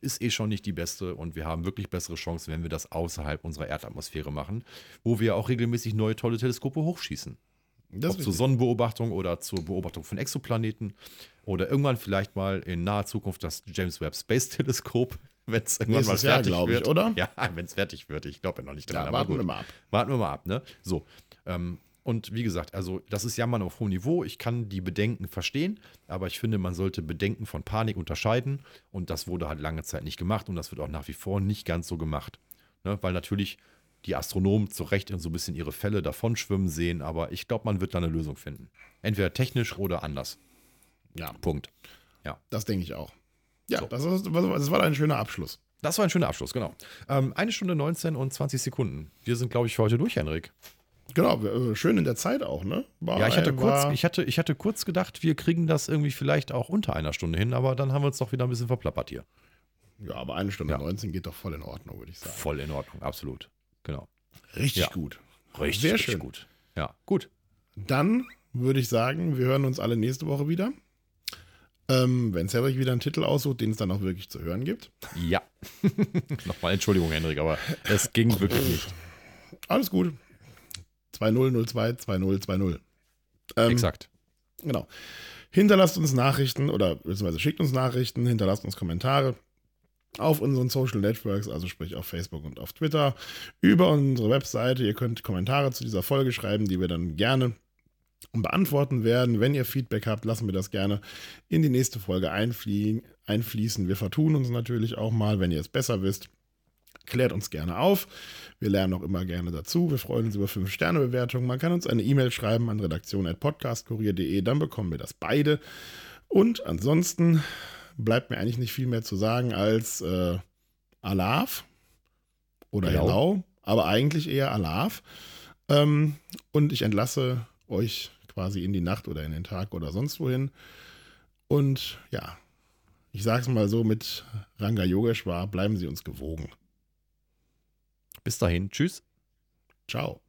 ist eh schon nicht die beste und wir haben wirklich bessere Chancen, wenn wir das außerhalb unserer Erdatmosphäre machen, wo wir auch regelmäßig neue tolle Teleskope hochschießen. Das Ob zur. Sonnenbeobachtung oder zur Beobachtung von Exoplaneten oder irgendwann vielleicht mal in naher Zukunft das James Webb Space Teleskop, wenn es irgendwann Nächstes mal Jahr, fertig ich, wird. oder? Ja, wenn es fertig wird. Ich glaube ja noch nicht dran. Ja, warten wir mal ab. Warten wir mal ab, ne? So. Ähm, und wie gesagt, also das ist Jammern auf hohem Niveau. Ich kann die Bedenken verstehen, aber ich finde, man sollte Bedenken von Panik unterscheiden. Und das wurde halt lange Zeit nicht gemacht und das wird auch nach wie vor nicht ganz so gemacht. Ne? Weil natürlich die Astronomen zu Recht in so ein bisschen ihre Fälle davonschwimmen sehen, aber ich glaube, man wird da eine Lösung finden. Entweder technisch oder anders. Ja, Punkt. das denke ich auch. Ja, So. das, ist, das war ein schöner Abschluss. Das war ein schöner Abschluss, genau. Ähm, eine Stunde 19 und 20 Sekunden. Wir sind, glaube ich, für heute durch, Henrik. Genau, äh, schön in der Zeit auch, ne? War, Ja, ich hatte, kurz, ich, hatte, ich hatte kurz gedacht, wir kriegen das irgendwie vielleicht auch unter einer Stunde hin, aber dann haben wir uns doch wieder ein bisschen verplappert hier. ja, aber eine Stunde Ja. 19 geht doch voll in Ordnung, würde ich sagen. Voll in Ordnung, absolut. Genau. Richtig Ja. gut. Richtig, Sehr richtig schön. gut. Ja, gut. Dann würde ich sagen, wir hören uns alle nächste Woche wieder. Ähm, wenn Cedric wieder einen Titel aussucht, den es dann auch wirklich zu hören gibt. Ja. Nochmal Entschuldigung, Henrik, aber es ging wirklich nicht. Alles gut. 2002 2020. Ähm, Exakt. Genau. Hinterlasst uns Nachrichten oder beziehungsweise schickt uns Nachrichten, hinterlasst uns Kommentare auf unseren Social Networks, also sprich auf Facebook und auf Twitter, über unsere Webseite. Ihr könnt Kommentare zu dieser Folge schreiben, die wir dann gerne beantworten werden. Wenn ihr Feedback habt, lassen wir das gerne in die nächste Folge einflie einfließen. Wir vertun uns natürlich auch mal, wenn ihr es besser wisst. Klärt uns gerne auf. Wir lernen auch immer gerne dazu. Wir freuen uns über 5-Sterne-Bewertungen. Man kann uns eine E-Mail schreiben an redaktion.podcastkurier.de, dann bekommen wir das beide. Und ansonsten bleibt mir eigentlich nicht viel mehr zu sagen als äh, Alaf oder Hello. Hello, aber eigentlich eher Alaf. Ähm, und ich entlasse euch quasi in die Nacht oder in den Tag oder sonst wohin. Und ja, ich sag's mal so mit Ranga Yogeshwar, bleiben Sie uns gewogen. Bis dahin. Tschüss. Ciao.